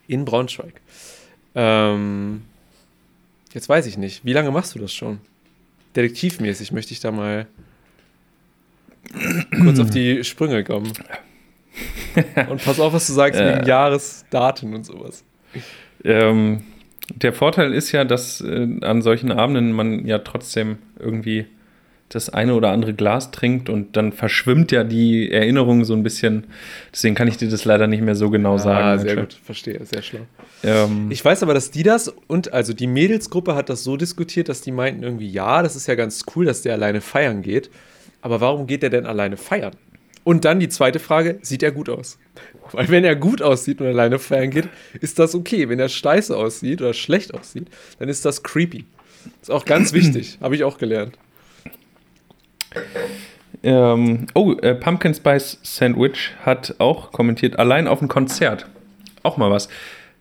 In Braunschweig. Ähm, jetzt weiß ich nicht. Wie lange machst du das schon? Detektivmäßig möchte ich da mal kurz auf die Sprünge kommen. *laughs* Und pass auf, was du sagst wegen Jahresdaten und sowas. ähm, der Vorteil ist ja, dass äh, an solchen Abenden man ja trotzdem irgendwie das eine oder andere Glas trinkt und dann verschwimmt ja die Erinnerung so ein bisschen. Deswegen kann ich dir das leider nicht mehr so genau sagen. ah, sehr gut, verstehe, sehr schlau. Ähm, Ich weiß aber, dass die das und also die Mädelsgruppe hat das so diskutiert, dass die meinten irgendwie, ja, das ist ja ganz cool, dass der alleine feiern geht. Aber warum geht der denn alleine feiern? Und dann die zweite Frage, sieht er gut aus? Weil wenn er gut aussieht und alleine feiern geht, ist das okay. Wenn er scheiße aussieht oder schlecht aussieht, dann ist das creepy. Ist auch ganz wichtig, *clears throat* habe ich auch gelernt. *laughs* Ähm, oh, äh, Pumpkin Spice Sandwich hat auch kommentiert, allein auf ein Konzert. Auch mal was.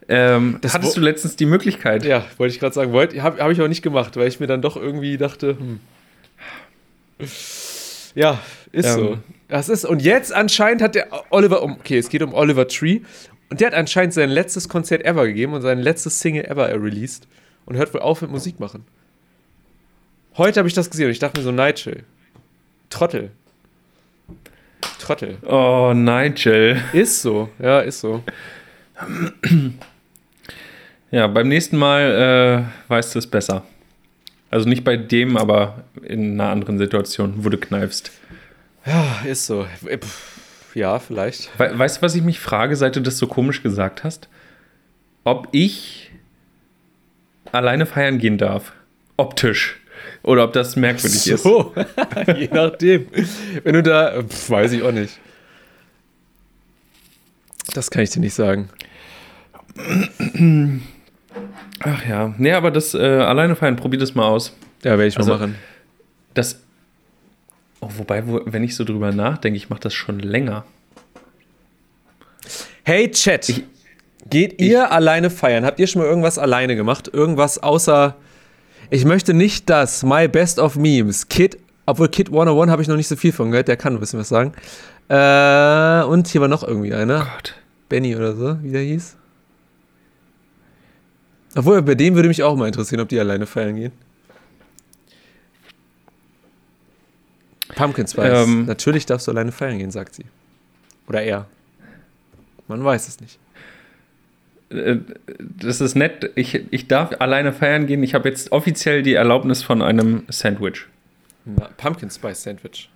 Ähm, Das hattest du letztens die Möglichkeit? Ja, wollte ich gerade sagen, habe hab ich auch nicht gemacht, weil ich mir dann doch irgendwie dachte, hm. Ja, ist so. Ähm, Das ist, und jetzt anscheinend hat der Oliver, um, okay, es geht um Oliver Tree, und der hat anscheinend sein letztes Konzert ever gegeben und sein letztes Single ever released und hört wohl auf mit Musik machen. Heute habe ich das gesehen und ich dachte mir so, Nigel, Trottel. Trottel. Oh, Nigel. Ist so, ja, ist so. Ja, beim nächsten Mal äh, weißt du es besser. Also nicht bei dem, aber in einer anderen Situation, wo du kneifst. Ja, ist so. Äh, Ja, vielleicht. We weißt du, was ich mich frage, seit du das so komisch gesagt hast? Ob ich alleine feiern gehen darf. Optisch. Oder ob das merkwürdig ist. So, *laughs* je nachdem. Wenn du da, pf, weiß ich auch nicht. Das kann ich dir nicht sagen. Ach ja. Nee, aber das äh, alleine feiern, probier das mal aus. Ja, werde ich Also- mal machen. Das. Oh, wobei, wo, wenn ich so drüber nachdenke, ich mache das schon länger. Hey Chat, Ich- geht ihr alleine feiern? Habt ihr schon mal irgendwas alleine gemacht? Irgendwas außer, ich möchte nicht das, My Best of Memes, Kid, obwohl Kid 101 habe ich noch nicht so viel von gehört, der kann ein bisschen was sagen. Äh, und hier war noch irgendwie einer, Gott. Benny oder so, wie der hieß. Obwohl, bei dem würde mich auch mal interessieren, ob die alleine feiern gehen. Pumpkin Spice. Ähm. Natürlich darfst du alleine feiern gehen, sagt sie. Oder er. Man weiß es nicht. Äh, Das ist nett. Ich, ich darf alleine feiern gehen. Ich habe jetzt offiziell die Erlaubnis von einem Sandwich. Na, Pumpkin Spice Sandwich.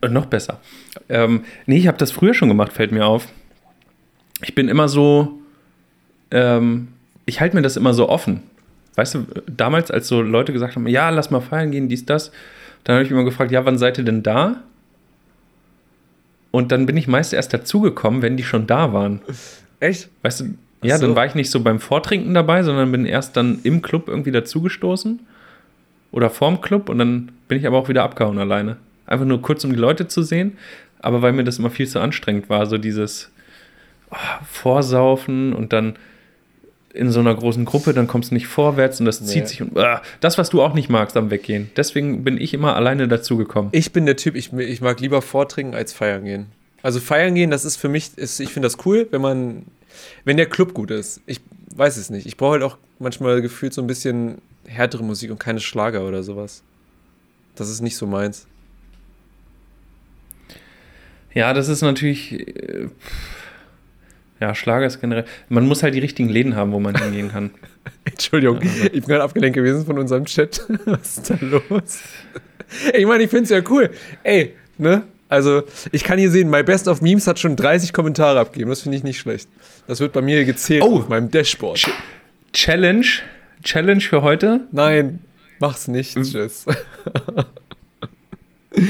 Äh, Noch besser. Ähm, nee, ich habe das früher schon gemacht, fällt mir auf. Ich bin immer so. Ähm, ich halte mir das immer so offen. Weißt du, damals, als so Leute gesagt haben, ja, lass mal feiern gehen, dies, das, dann habe ich immer gefragt, ja, wann seid ihr denn da? Und dann bin ich meist erst dazugekommen, wenn die schon da waren. Echt? Weißt du, ja, so. dann war ich nicht so beim Vortrinken dabei, sondern bin erst dann im Club irgendwie dazugestoßen. Oder vorm Club und dann bin ich aber auch wieder abgehauen alleine. Einfach nur kurz, um die Leute zu sehen. Aber weil mir das immer viel zu anstrengend war, so dieses oh, Vorsaufen und dann in so einer großen Gruppe, dann kommst du nicht vorwärts und das Nee. zieht sich und ah, das, was du auch nicht magst am Weggehen. Deswegen bin ich immer alleine dazugekommen. Ich bin der Typ, ich, ich mag lieber vortrinken als feiern gehen. Also feiern gehen, das ist für mich, ist, ich finde das cool, wenn man, wenn der Club gut ist. Ich weiß es nicht. Ich brauche halt auch manchmal gefühlt so ein bisschen härtere Musik und keine Schlager oder sowas. Das ist nicht so meins. Ja, das ist natürlich. äh, Ja, Schlager ist generell. Man muss halt die richtigen Läden haben, wo man hingehen kann. *laughs* Entschuldigung, ich bin gerade abgelenkt gewesen von unserem Chat. *laughs* Was ist da los? *laughs* Ich meine, ich finde es ja cool. Ey, ne? Also, ich kann hier sehen, My Best of Memes hat schon 30 Kommentare abgegeben. Das finde ich nicht schlecht. Das wird bei mir gezählt Oh. auf meinem Dashboard. Challenge. Challenge für heute. Nein, mach's nicht, Tschüss. *laughs*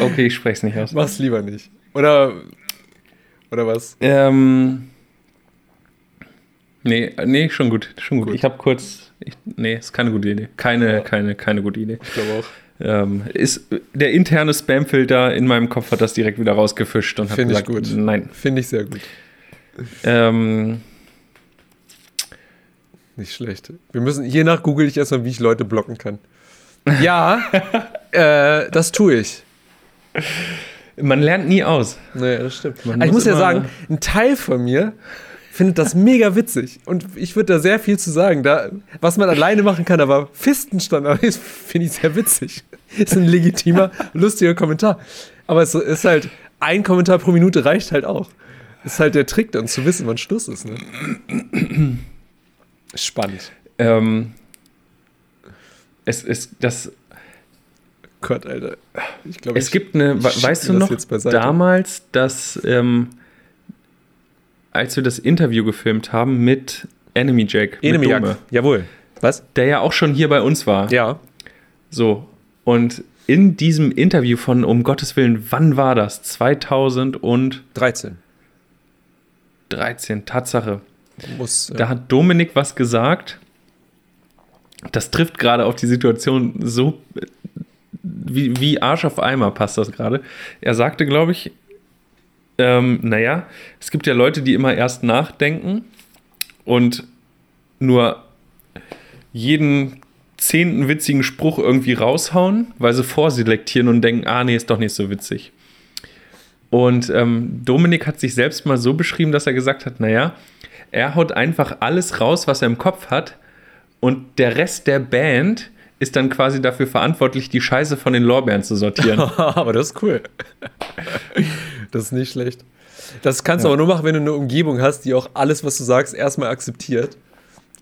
Okay, ich spreche es nicht aus. Mach's lieber nicht. Oder, oder was? Ähm. Nee, nee, schon gut. Schon gut. Gut. Ich habe kurz. Ich, nee, ist keine gute Idee. Keine, Ja. keine, keine gute Idee. Ich glaube auch. Ähm, ist, der interne Spamfilter in meinem Kopf hat das direkt wieder rausgefischt und hat gesagt, gut. nein. Finde ich sehr gut. Ähm, Nicht schlecht. Wir müssen, je nach google ich erstmal, wie ich Leute blocken kann. Ja, *laughs* äh, das tue ich. man lernt nie aus. Nee, das stimmt. Aber ich muss ja sagen, ein Teil von mir findet das mega witzig. Und ich würde da sehr viel zu sagen. Da, was man alleine machen kann, aber Fistenstand, *laughs* finde ich sehr witzig. Ist ein legitimer, lustiger Kommentar. Aber es ist halt, ein Kommentar pro Minute reicht halt auch. Ist halt der Trick, dann zu wissen, wann Schluss ist. Ne? Spannend. Ähm, es ist das. Gott, Alter. Ich glaube, Es gibt eine, ich we- schieb weißt du noch, damals, dass, ähm, als wir das Interview gefilmt haben mit Enemy Jack, Enemy Jack. Jawohl. Was? der ja auch schon hier bei uns war. Ja. So. Und in diesem Interview von, um Gottes Willen, wann war das? 2013, 13. Tatsache. Muss. Da hat Dominik was gesagt. Das trifft gerade auf die Situation so äh, wie, wie Arsch auf Eimer passt das gerade. Er sagte, glaube ich, ähm, naja, es gibt ja Leute, die immer erst nachdenken und nur jeden zehnten witzigen Spruch irgendwie raushauen, weil sie vorselektieren und denken, ah nee, ist doch nicht so witzig. Und ähm, Dominik hat sich selbst mal so beschrieben, dass er gesagt hat, naja, er haut einfach alles raus, was er im Kopf hat und der Rest der Band ist dann quasi dafür verantwortlich, die Scheiße von den Lorbeeren zu sortieren. *laughs* aber das ist cool. *laughs* das ist nicht schlecht. Das kannst du aber nur machen, wenn du eine Umgebung hast, die auch alles, was du sagst, erstmal akzeptiert.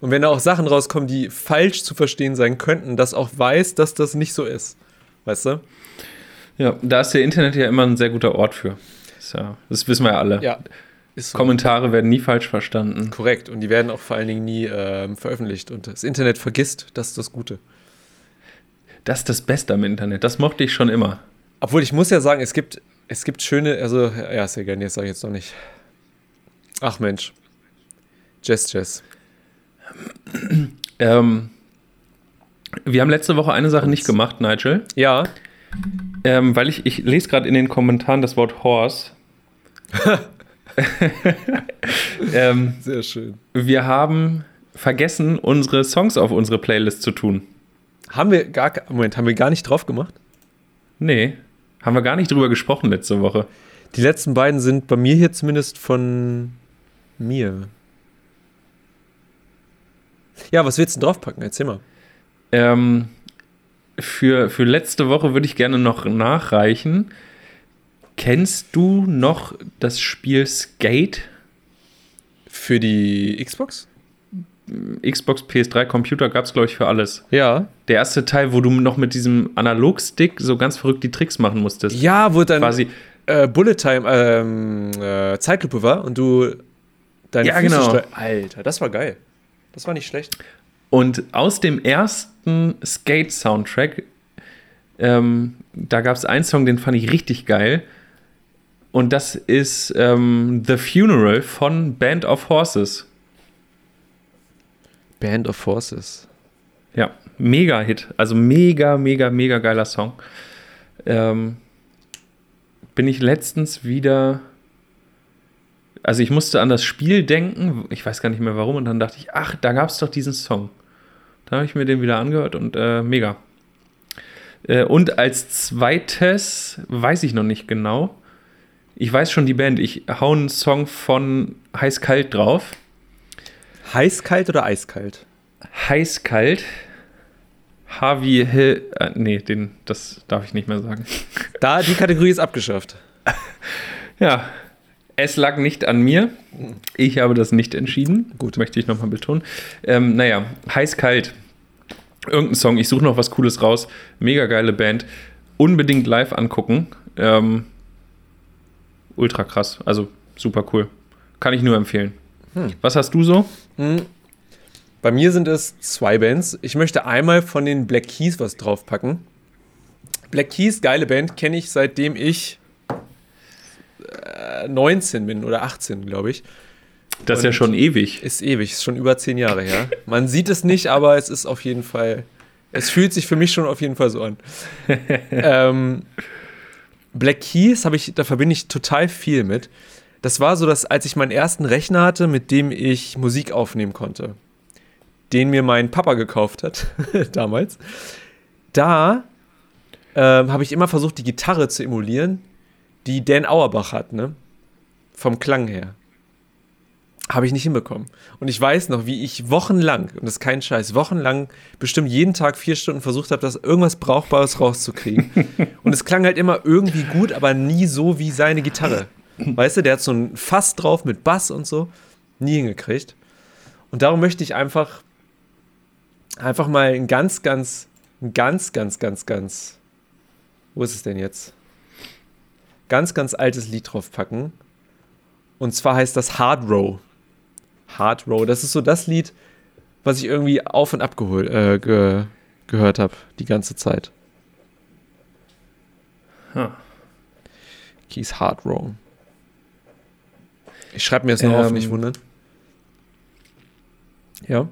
Und wenn da auch Sachen rauskommen, die falsch zu verstehen sein könnten, das auch weiß, dass das nicht so ist. Weißt du? Ja, da ist der Internet ja immer ein sehr guter Ort für. Das, ja, das wissen wir ja alle. Ja. Ist so. Kommentare werden nie falsch verstanden. Korrekt. Und die werden auch vor allen Dingen nie ähm, veröffentlicht. Und das Internet vergisst, das ist das Gute. Das ist das Beste am Internet. Das mochte ich schon immer. Obwohl ich muss ja sagen, es gibt, es gibt schöne, also, ja, sehr gerne, jetzt sage ich jetzt noch nicht. Ach Mensch. Jazz, Jazz. *clears throat* Ähm, wir haben letzte Woche eine Sache nicht gemacht, Nigel. Ja. Ähm, weil ich, ich lese gerade in den Kommentaren das Wort Horse. *laughs* ähm, Sehr schön. wir haben vergessen, unsere Songs auf unsere Playlist zu tun. Haben wir gar, Moment, haben wir gar nicht drauf gemacht? Nee, haben wir gar nicht drüber gesprochen letzte Woche. Die letzten beiden sind bei mir hier zumindest von mir. Ja, was willst du denn draufpacken? Erzähl mal. Ähm, für, für letzte Woche würde ich gerne noch nachreichen. Kennst du noch das Spiel Skate? Für die Xbox? Xbox, PS3, Computer gab es, glaube ich, für alles. Ja. Der erste Teil, wo du noch mit diesem Analogstick so ganz verrückt die Tricks machen musstest. Ja, wo dann Quasi, äh, Bullet Time ähm, äh, Zeitlupe war und du deine Ja, Füße genau. Alter, das war geil. Das war nicht schlecht. Und aus dem ersten Skate-Soundtrack, ähm, da gab es einen Song, den fand ich richtig geil. Und das ist ähm, The Funeral von Band of Horses. Band of Forces. Ja, mega Hit. Also mega, mega, mega geiler Song. Ähm, bin ich letztens wieder. Also ich musste an das Spiel denken, ich weiß gar nicht mehr warum, und dann dachte ich, ach, da gab es doch diesen Song. Da habe ich mir den wieder angehört und äh, mega. Äh, und als zweites weiß ich noch nicht genau. Ich weiß schon die Band. Ich hau einen Song von Heiß Kalt drauf. Heiß-kalt oder eiskalt? Heiß kalt. Harvey Hill. Äh, nee, den, das darf ich nicht mehr sagen. *laughs* Da, die Kategorie ist abgeschafft. *laughs* Ja, es lag nicht an mir. Ich habe das nicht entschieden. Gut. Möchte ich nochmal betonen. Ähm, naja, heiß kalt. Irgendein Song. Ich suche noch was Cooles raus. Mega geile Band. Unbedingt live angucken. Ähm, ultra krass. Also super cool. Kann ich nur empfehlen. Was hast du so? Bei mir sind es zwei Bands. Ich möchte einmal von den Black Keys was draufpacken. Black Keys, geile Band, kenne ich seitdem ich äh, 19 bin oder 18, glaube ich. Das ist ja schon ewig. Ist ewig, ist schon über zehn Jahre her. Man sieht es nicht, aber es ist auf jeden Fall, es fühlt sich für mich schon auf jeden Fall so an. *laughs* ähm, Black Keys habe ich, da verbinde ich total viel mit. Das war so, dass als ich meinen ersten Rechner hatte, mit dem ich Musik aufnehmen konnte, den mir mein Papa gekauft hat *laughs* damals, da ähm, habe ich immer versucht, die Gitarre zu emulieren, die Dan Auerbach hat, ne? Vom Klang her. Habe ich nicht hinbekommen. Und ich weiß noch, wie ich wochenlang, und das ist kein Scheiß, wochenlang bestimmt jeden Tag vier Stunden versucht habe, das irgendwas Brauchbares rauszukriegen. *laughs* und es klang halt immer irgendwie gut, aber nie so wie seine Gitarre. *clears throat* Weißt du, der hat so ein Fass drauf mit Bass und so. Nie hingekriegt. Und darum möchte ich einfach, einfach mal ein ganz, ganz, ein ganz, ganz, ganz, ganz, wo ist es denn jetzt? Ganz, ganz altes Lied draufpacken. Und zwar heißt das Hard Row. Hard Row, das ist so das Lied, was ich irgendwie auf und ab geholt, äh, ge gehört habe, die ganze Zeit. Huh. Keys Hard Row. Ich schreibe mir das noch auf, Ähm, nicht wundern. Ja.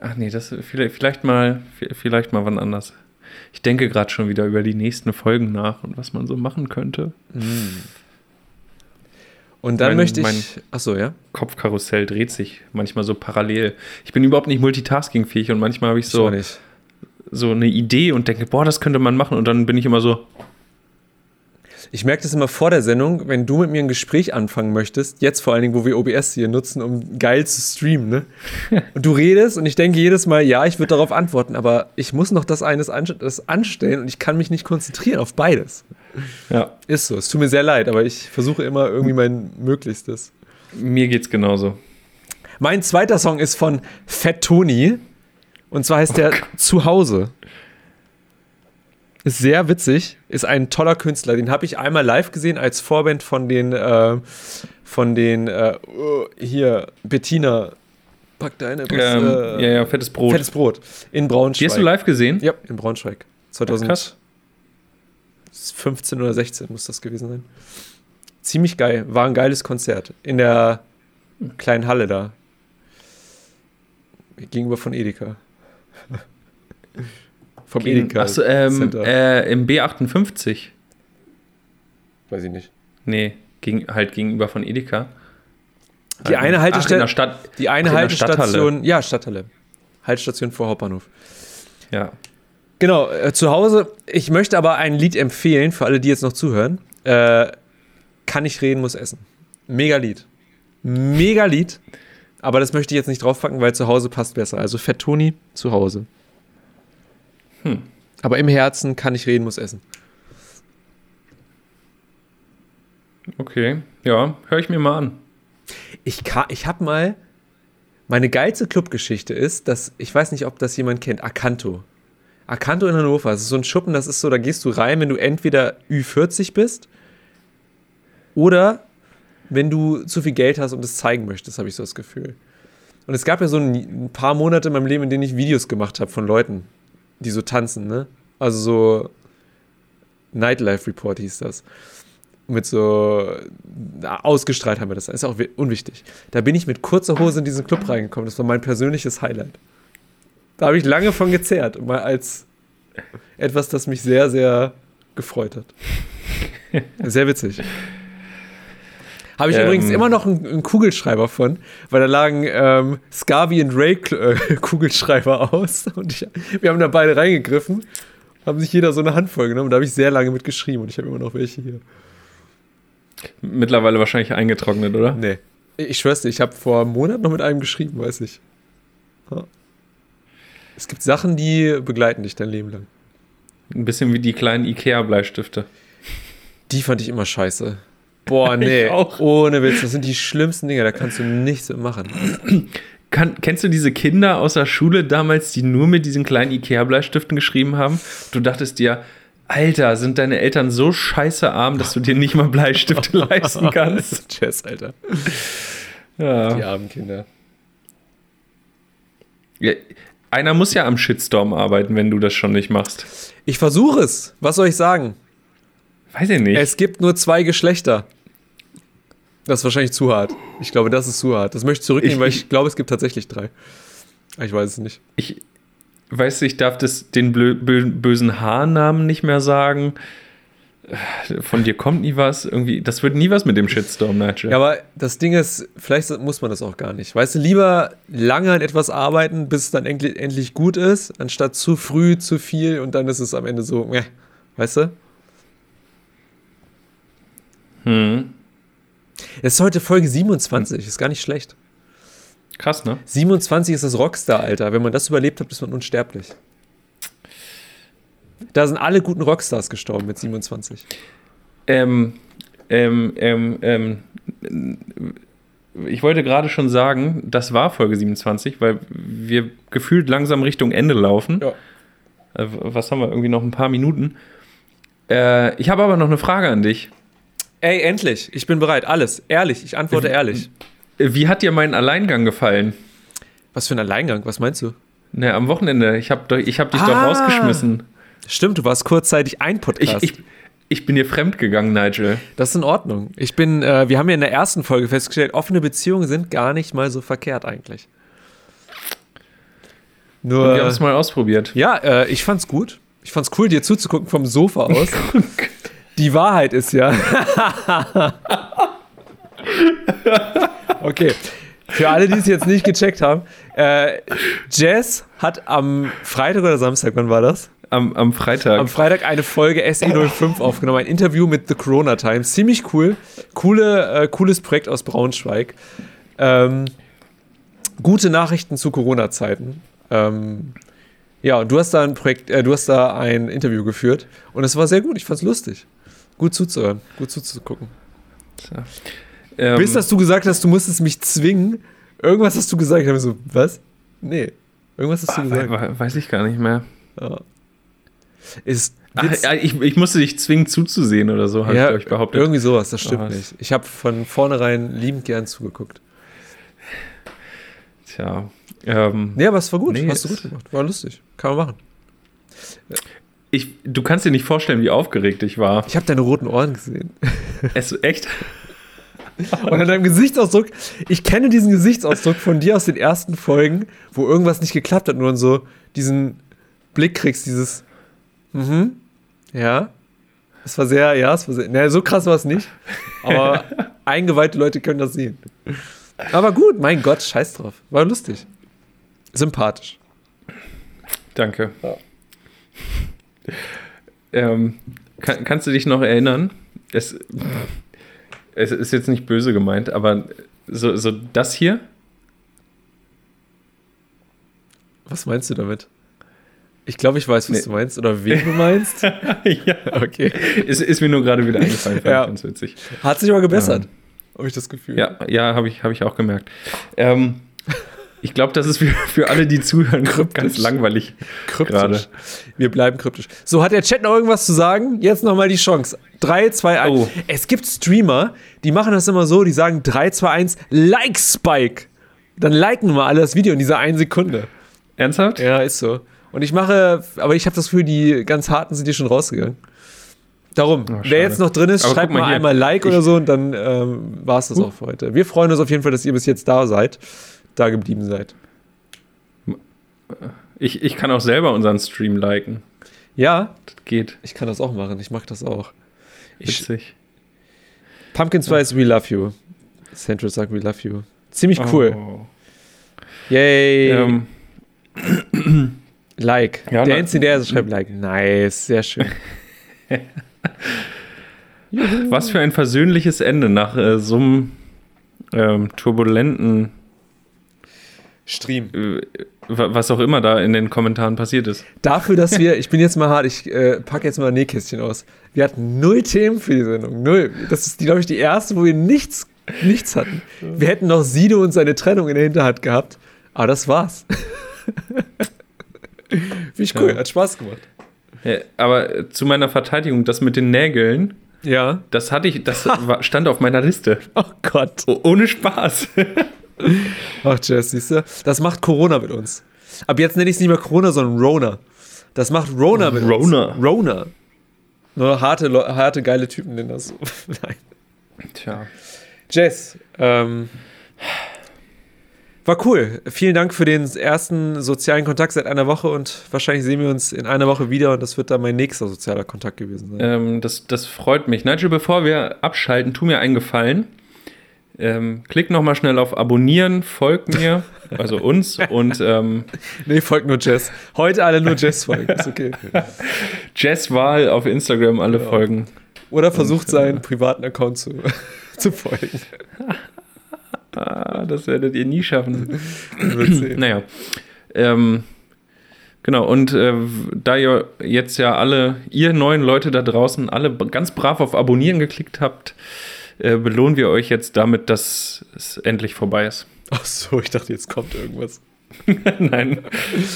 Ach nee, das vielleicht, vielleicht mal, vielleicht mal wann anders. Ich denke gerade schon wieder über die nächsten Folgen nach und was man so machen könnte. Und dann Mein- möchte ich. mein- Achso, ja. Kopfkarussell dreht sich manchmal so parallel. Ich bin überhaupt nicht multitaskingfähig und manchmal habe ich so, nicht. so eine Idee und denke, boah, das könnte man machen und dann bin ich immer so, Ich merke das immer vor der Sendung, wenn du mit mir ein Gespräch anfangen möchtest, jetzt vor allen Dingen, wo wir OBS hier nutzen, um geil zu streamen, ne? *laughs* Und du redest und ich denke jedes Mal, ja, ich würde darauf antworten, aber ich muss noch das eines an, das anstellen und ich kann mich nicht konzentrieren auf beides. Ja. Ist so. Es tut mir sehr leid, aber ich versuche immer irgendwie mein Möglichstes. Mir geht's genauso. Mein zweiter Song ist von Fat Tony und zwar heißt der Zuhause. Ist sehr witzig, ist ein toller Künstler. Den habe ich einmal live gesehen als Vorband von den, äh, von den, äh, oh, hier, Bettina. Pack deine Ähm, ja, ja, fettes Brot. Fettes Brot. In Braunschweig. Die hast du live gesehen? Ja, in Braunschweig. Krass. 2015 oder 16 muss das gewesen sein. Ziemlich geil. War ein geiles Konzert. In der kleinen Halle da. Gegenüber von Edeka. Vom Edeka. Achso, ähm, äh, im B58. Weiß ich nicht. Nee, gegen, halt gegenüber von Edeka. Die eine Ach, Haltestelle- Stadt. Die eine Haltestation, ja, Stadthalle. Haltestation vor Hauptbahnhof. Ja. Genau, äh, zu Hause. Ich möchte aber ein Lied empfehlen, für alle, die jetzt noch zuhören. Äh, Kann ich reden, muss essen. Mega Lied. Mega Lied. Aber das möchte ich jetzt nicht draufpacken, weil zu Hause passt besser. Also Fett Toni zu Hause. Hm. Aber im Herzen kann ich reden, muss essen. Okay. Ja, höre ich mir mal an. Ich, ich habe mal. Meine geilste Clubgeschichte ist, dass ich weiß nicht, ob das jemand kennt. Akanto. Akanto in Hannover. Das ist so ein Schuppen, das ist so, da gehst du rein, wenn du entweder Ü40 bist oder wenn du zu viel Geld hast und es zeigen möchtest, habe ich so das Gefühl. Und es gab ja so ein, ein paar Monate in meinem Leben, in denen ich Videos gemacht habe von Leuten, die so tanzen, ne? Also so Nightlife Report hieß das mit so na, ausgestrahlt haben wir das. Ist auch wi- unwichtig. Da bin ich mit kurzer Hose in diesen Club reingekommen. Das war mein persönliches Highlight. Da habe ich lange von gezehrt, mal als etwas, das mich sehr, sehr gefreut hat. Sehr witzig. Habe ich Ähm. übrigens immer noch einen, einen Kugelschreiber von, weil da lagen ähm, Scavi und Ray äh, *laughs* Kugelschreiber aus und ich, wir haben da beide reingegriffen, haben sich jeder so eine Handvoll genommen. Da habe ich sehr lange mit geschrieben und ich habe immer noch welche hier. Mittlerweile wahrscheinlich eingetrocknet, oder? Nee. Ich schwör's dir, ich habe vor einem Monat noch mit einem geschrieben, weiß ich. Ja. Es gibt Sachen, die begleiten dich dein Leben lang. Ein bisschen wie die kleinen Ikea-Bleistifte. Die fand ich immer scheiße. Boah, *laughs* nee. Ohne Witz, das sind die schlimmsten Dinge, da kannst du nichts machen. *clears throat* Kann, kennst du diese Kinder aus der Schule damals, die nur mit diesen kleinen Ikea-Bleistiften geschrieben haben? Du dachtest dir, Alter, sind deine Eltern so scheiße arm, dass du dir nicht mal Bleistifte *laughs* leisten kannst? Jazz, Alter. Die Ja. armen Kinder. Ja, Einer muss ja am Shitstorm arbeiten, wenn du das schon nicht machst. Ich versuche es. Was soll ich sagen? Weiß ich nicht. Es gibt nur zwei Geschlechter. Das ist wahrscheinlich zu hart. Ich glaube, das ist zu hart. Das möchte ich zurücknehmen, Ich- weil ich ich- glaube, es gibt tatsächlich drei. Aber Ich weiß es nicht. Ich weiß, ich darf das, den blö, bö, bösen Haarnamen nicht mehr sagen. Von dir kommt nie was. Irgendwie, das wird nie was mit dem Shitstorm, Nigel. Ja, aber das Ding ist, vielleicht muss man das auch gar nicht. Weißt du, lieber lange an etwas arbeiten, bis es dann endlich, endlich gut ist, anstatt zu früh, zu viel und dann ist es am Ende so, meh. weißt du? Hm. Es ist heute Folge 27, ist gar nicht schlecht. Krass, ne? 27 ist das Rockstar-Alter. Wenn man das überlebt hat, ist man unsterblich. Da sind alle guten Rockstars gestorben mit 27. Ähm, ähm, ähm, ähm, ich wollte gerade schon sagen, das war Folge 27, weil wir gefühlt langsam Richtung Ende laufen. Ja. Äh, Was haben wir? Irgendwie noch ein paar Minuten. Äh, ich habe aber noch eine Frage an dich. Ey, endlich. Ich bin bereit. Alles. Ehrlich. Ich antworte ehrlich. Wie hat dir mein Alleingang gefallen? Was für ein Alleingang? Was meinst du? Na, am Wochenende. Ich habe ich hab dich doch Ah. rausgeschmissen. Stimmt, du warst kurzzeitig ein Ich, Podcast. ich, ich bin dir fremd gegangen, Nigel. Das ist in Ordnung. Ich bin, äh, wir haben ja in der ersten Folge festgestellt, offene Beziehungen sind gar nicht mal so verkehrt eigentlich. Nur, Und wir haben es mal ausprobiert. ja, äh, ich fand's gut. Ich fand's cool, dir zuzugucken vom Sofa aus. *laughs* *laughs* Die Wahrheit ist ja. okay. Für alle, die es jetzt nicht gecheckt haben, äh, Jess hat am Freitag oder Samstag, wann war das? am, am Freitag. am Freitag eine Folge SE05 aufgenommen, ein Interview mit The Corona Times. Ziemlich cool. Coole, äh, cooles Projekt aus Braunschweig. Ähm, gute Nachrichten zu Corona-Zeiten. Ähm, ja, und du hast da ein Projekt, äh, du hast da ein Interview geführt und es war sehr gut. Ich fand's lustig. Gut zuzuhören, gut zuzugucken. Tja. Ähm, Bis dass du gesagt hast, du musstest mich zwingen. Irgendwas hast du gesagt. Ich habe so, was? Nee. Irgendwas hast du ah, gesagt. we- weiß ich gar nicht mehr. Ja. Ist Ach, ja, ich, ich musste dich zwingen zuzusehen oder so, habe ja, ich euch behauptet. irgendwie sowas, das stimmt Oh, nicht. Ich habe von vornherein liebend gern zugeguckt. Tja. Ähm, Nee, aber es war gut. Nee, Hast du gut gemacht. War lustig. Kann man machen. Ich, du kannst dir nicht vorstellen, wie aufgeregt ich war. Ich habe deine roten Ohren gesehen. *laughs* Es, echt? Und an deinem Gesichtsausdruck, ich kenne diesen Gesichtsausdruck von dir aus den ersten Folgen, wo irgendwas nicht geklappt hat, nur so diesen Blick kriegst, dieses, mhm, ja. Es war sehr, ja, es war sehr, naja, so krass war es nicht, aber *laughs* eingeweihte Leute können das sehen. Aber gut, mein Gott, scheiß drauf. War lustig. Sympathisch. Danke. Ähm, kann, kannst du dich noch erinnern? Es, es ist jetzt nicht böse gemeint, aber so, so das hier, Was meinst du damit? Ich glaube, ich weiß, was Nee. du meinst oder wen du meinst. *laughs* ja, Okay. ist, ist mir nur gerade wieder eingefallen, fand Ja. ich ganz witzig. Hat sich aber gebessert. Habe ich das Gefühl. Ja, ja, habe ich, hab ich auch gemerkt. Ähm, ich glaube, das ist für, für alle, die zuhören, ganz langweilig Kryptisch. gerade. Wir bleiben kryptisch. So, hat der Chat noch irgendwas zu sagen? Jetzt nochmal die Chance. 3, 2, 1. Oh. Es gibt Streamer, die machen das immer so, die sagen 3, 2, 1, Like Spike. Dann liken wir alle das Video in dieser einen Sekunde. Ernsthaft? Ja, ist so. Und ich mache, aber ich habe das Gefühl, die ganz harten sind hier schon rausgegangen. Darum, Oh, wer jetzt noch drin ist, Aber schreibt mal mal, hier. einmal Like oder Ich- so und dann ähm, war es das auch für heute. Wir freuen uns auf jeden Fall, dass ihr bis jetzt da seid, da geblieben seid. Ich, ich kann auch selber unseren Stream liken. Ja, Das geht. ich kann das auch machen. Ich mache das auch. Ich, Witzig. Pumpkin Spice, we love you. Central sagt, we love you. Ziemlich cool. Oh. Yay. Ähm, *clears throat* like. ja, der der schreibt Like. Nice, sehr schön. *laughs* was für ein versöhnliches Ende nach äh, so einem ähm, turbulenten, Stream. äh, wa- was auch immer da in den Kommentaren passiert ist. Dafür, dass wir, ich bin jetzt mal hart, ich äh, packe jetzt mal ein Nähkästchen aus. Wir hatten null Themen für die Sendung. Null. Das ist, glaube ich, die erste, wo wir nichts, nichts hatten. Wir hätten noch Sido und seine Trennung in der Hinterhand gehabt. Aber das war's. *laughs* Finde ich cool, Ja. hat Spaß gemacht. Ja, aber äh, zu meiner Verteidigung, das mit den Nägeln, Ja. das hatte ich, das stand auf meiner Liste. Oh Gott. O ohne Spaß. *laughs* Ach, Jess, siehst du? Das macht Corona mit uns. Ab jetzt nenne ich es nicht mehr Corona, sondern Rona. Das macht Rona mit Rona. uns. Rona. Nur harte, harte, geile Typen nennen das so. *laughs* Nein. Tja. Jess, ähm, war cool. Vielen Dank für den ersten sozialen Kontakt seit einer Woche und wahrscheinlich sehen wir uns in einer Woche wieder und das wird dann mein nächster sozialer Kontakt gewesen sein. Ähm, das, das freut mich. Nigel, bevor wir abschalten, tu mir einen Gefallen. Ähm, klick nochmal schnell auf Abonnieren, folgt mir, also uns und ähm, Nee, folgt nur Jess. Heute alle nur Jess folgen. Ist okay. *laughs* Jess Wahl auf Instagram alle folgen. Oder versucht seinen privaten Account zu, *laughs* zu folgen. Ah, das werdet ihr nie schaffen. Naja. Ähm, genau, und äh, da ihr jetzt ja alle, ihr neuen Leute da draußen, alle ganz brav auf Abonnieren geklickt habt, äh, belohnen wir euch jetzt damit, dass es endlich vorbei ist. *laughs* Ach so, ich dachte, jetzt kommt irgendwas. *laughs* Nein,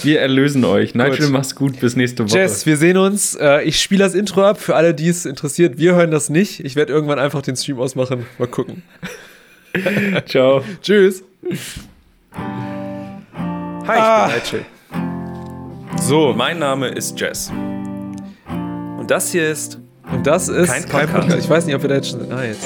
wir erlösen euch. Nigel, Gut. mach's gut, bis nächste Woche. Jess, wir sehen uns. Äh, ich spiele das Intro ab für alle, die es interessiert. Wir hören das nicht. Ich werde irgendwann einfach den Stream ausmachen. Mal gucken. *laughs* Ciao. Tschüss. Hi, Ah. ich bin Nigel. So, Mein Name ist Jess. Und das hier ist und das ist Kein Podcast. Ich weiß nicht, ob wir da jetzt schon. Ah, jetzt.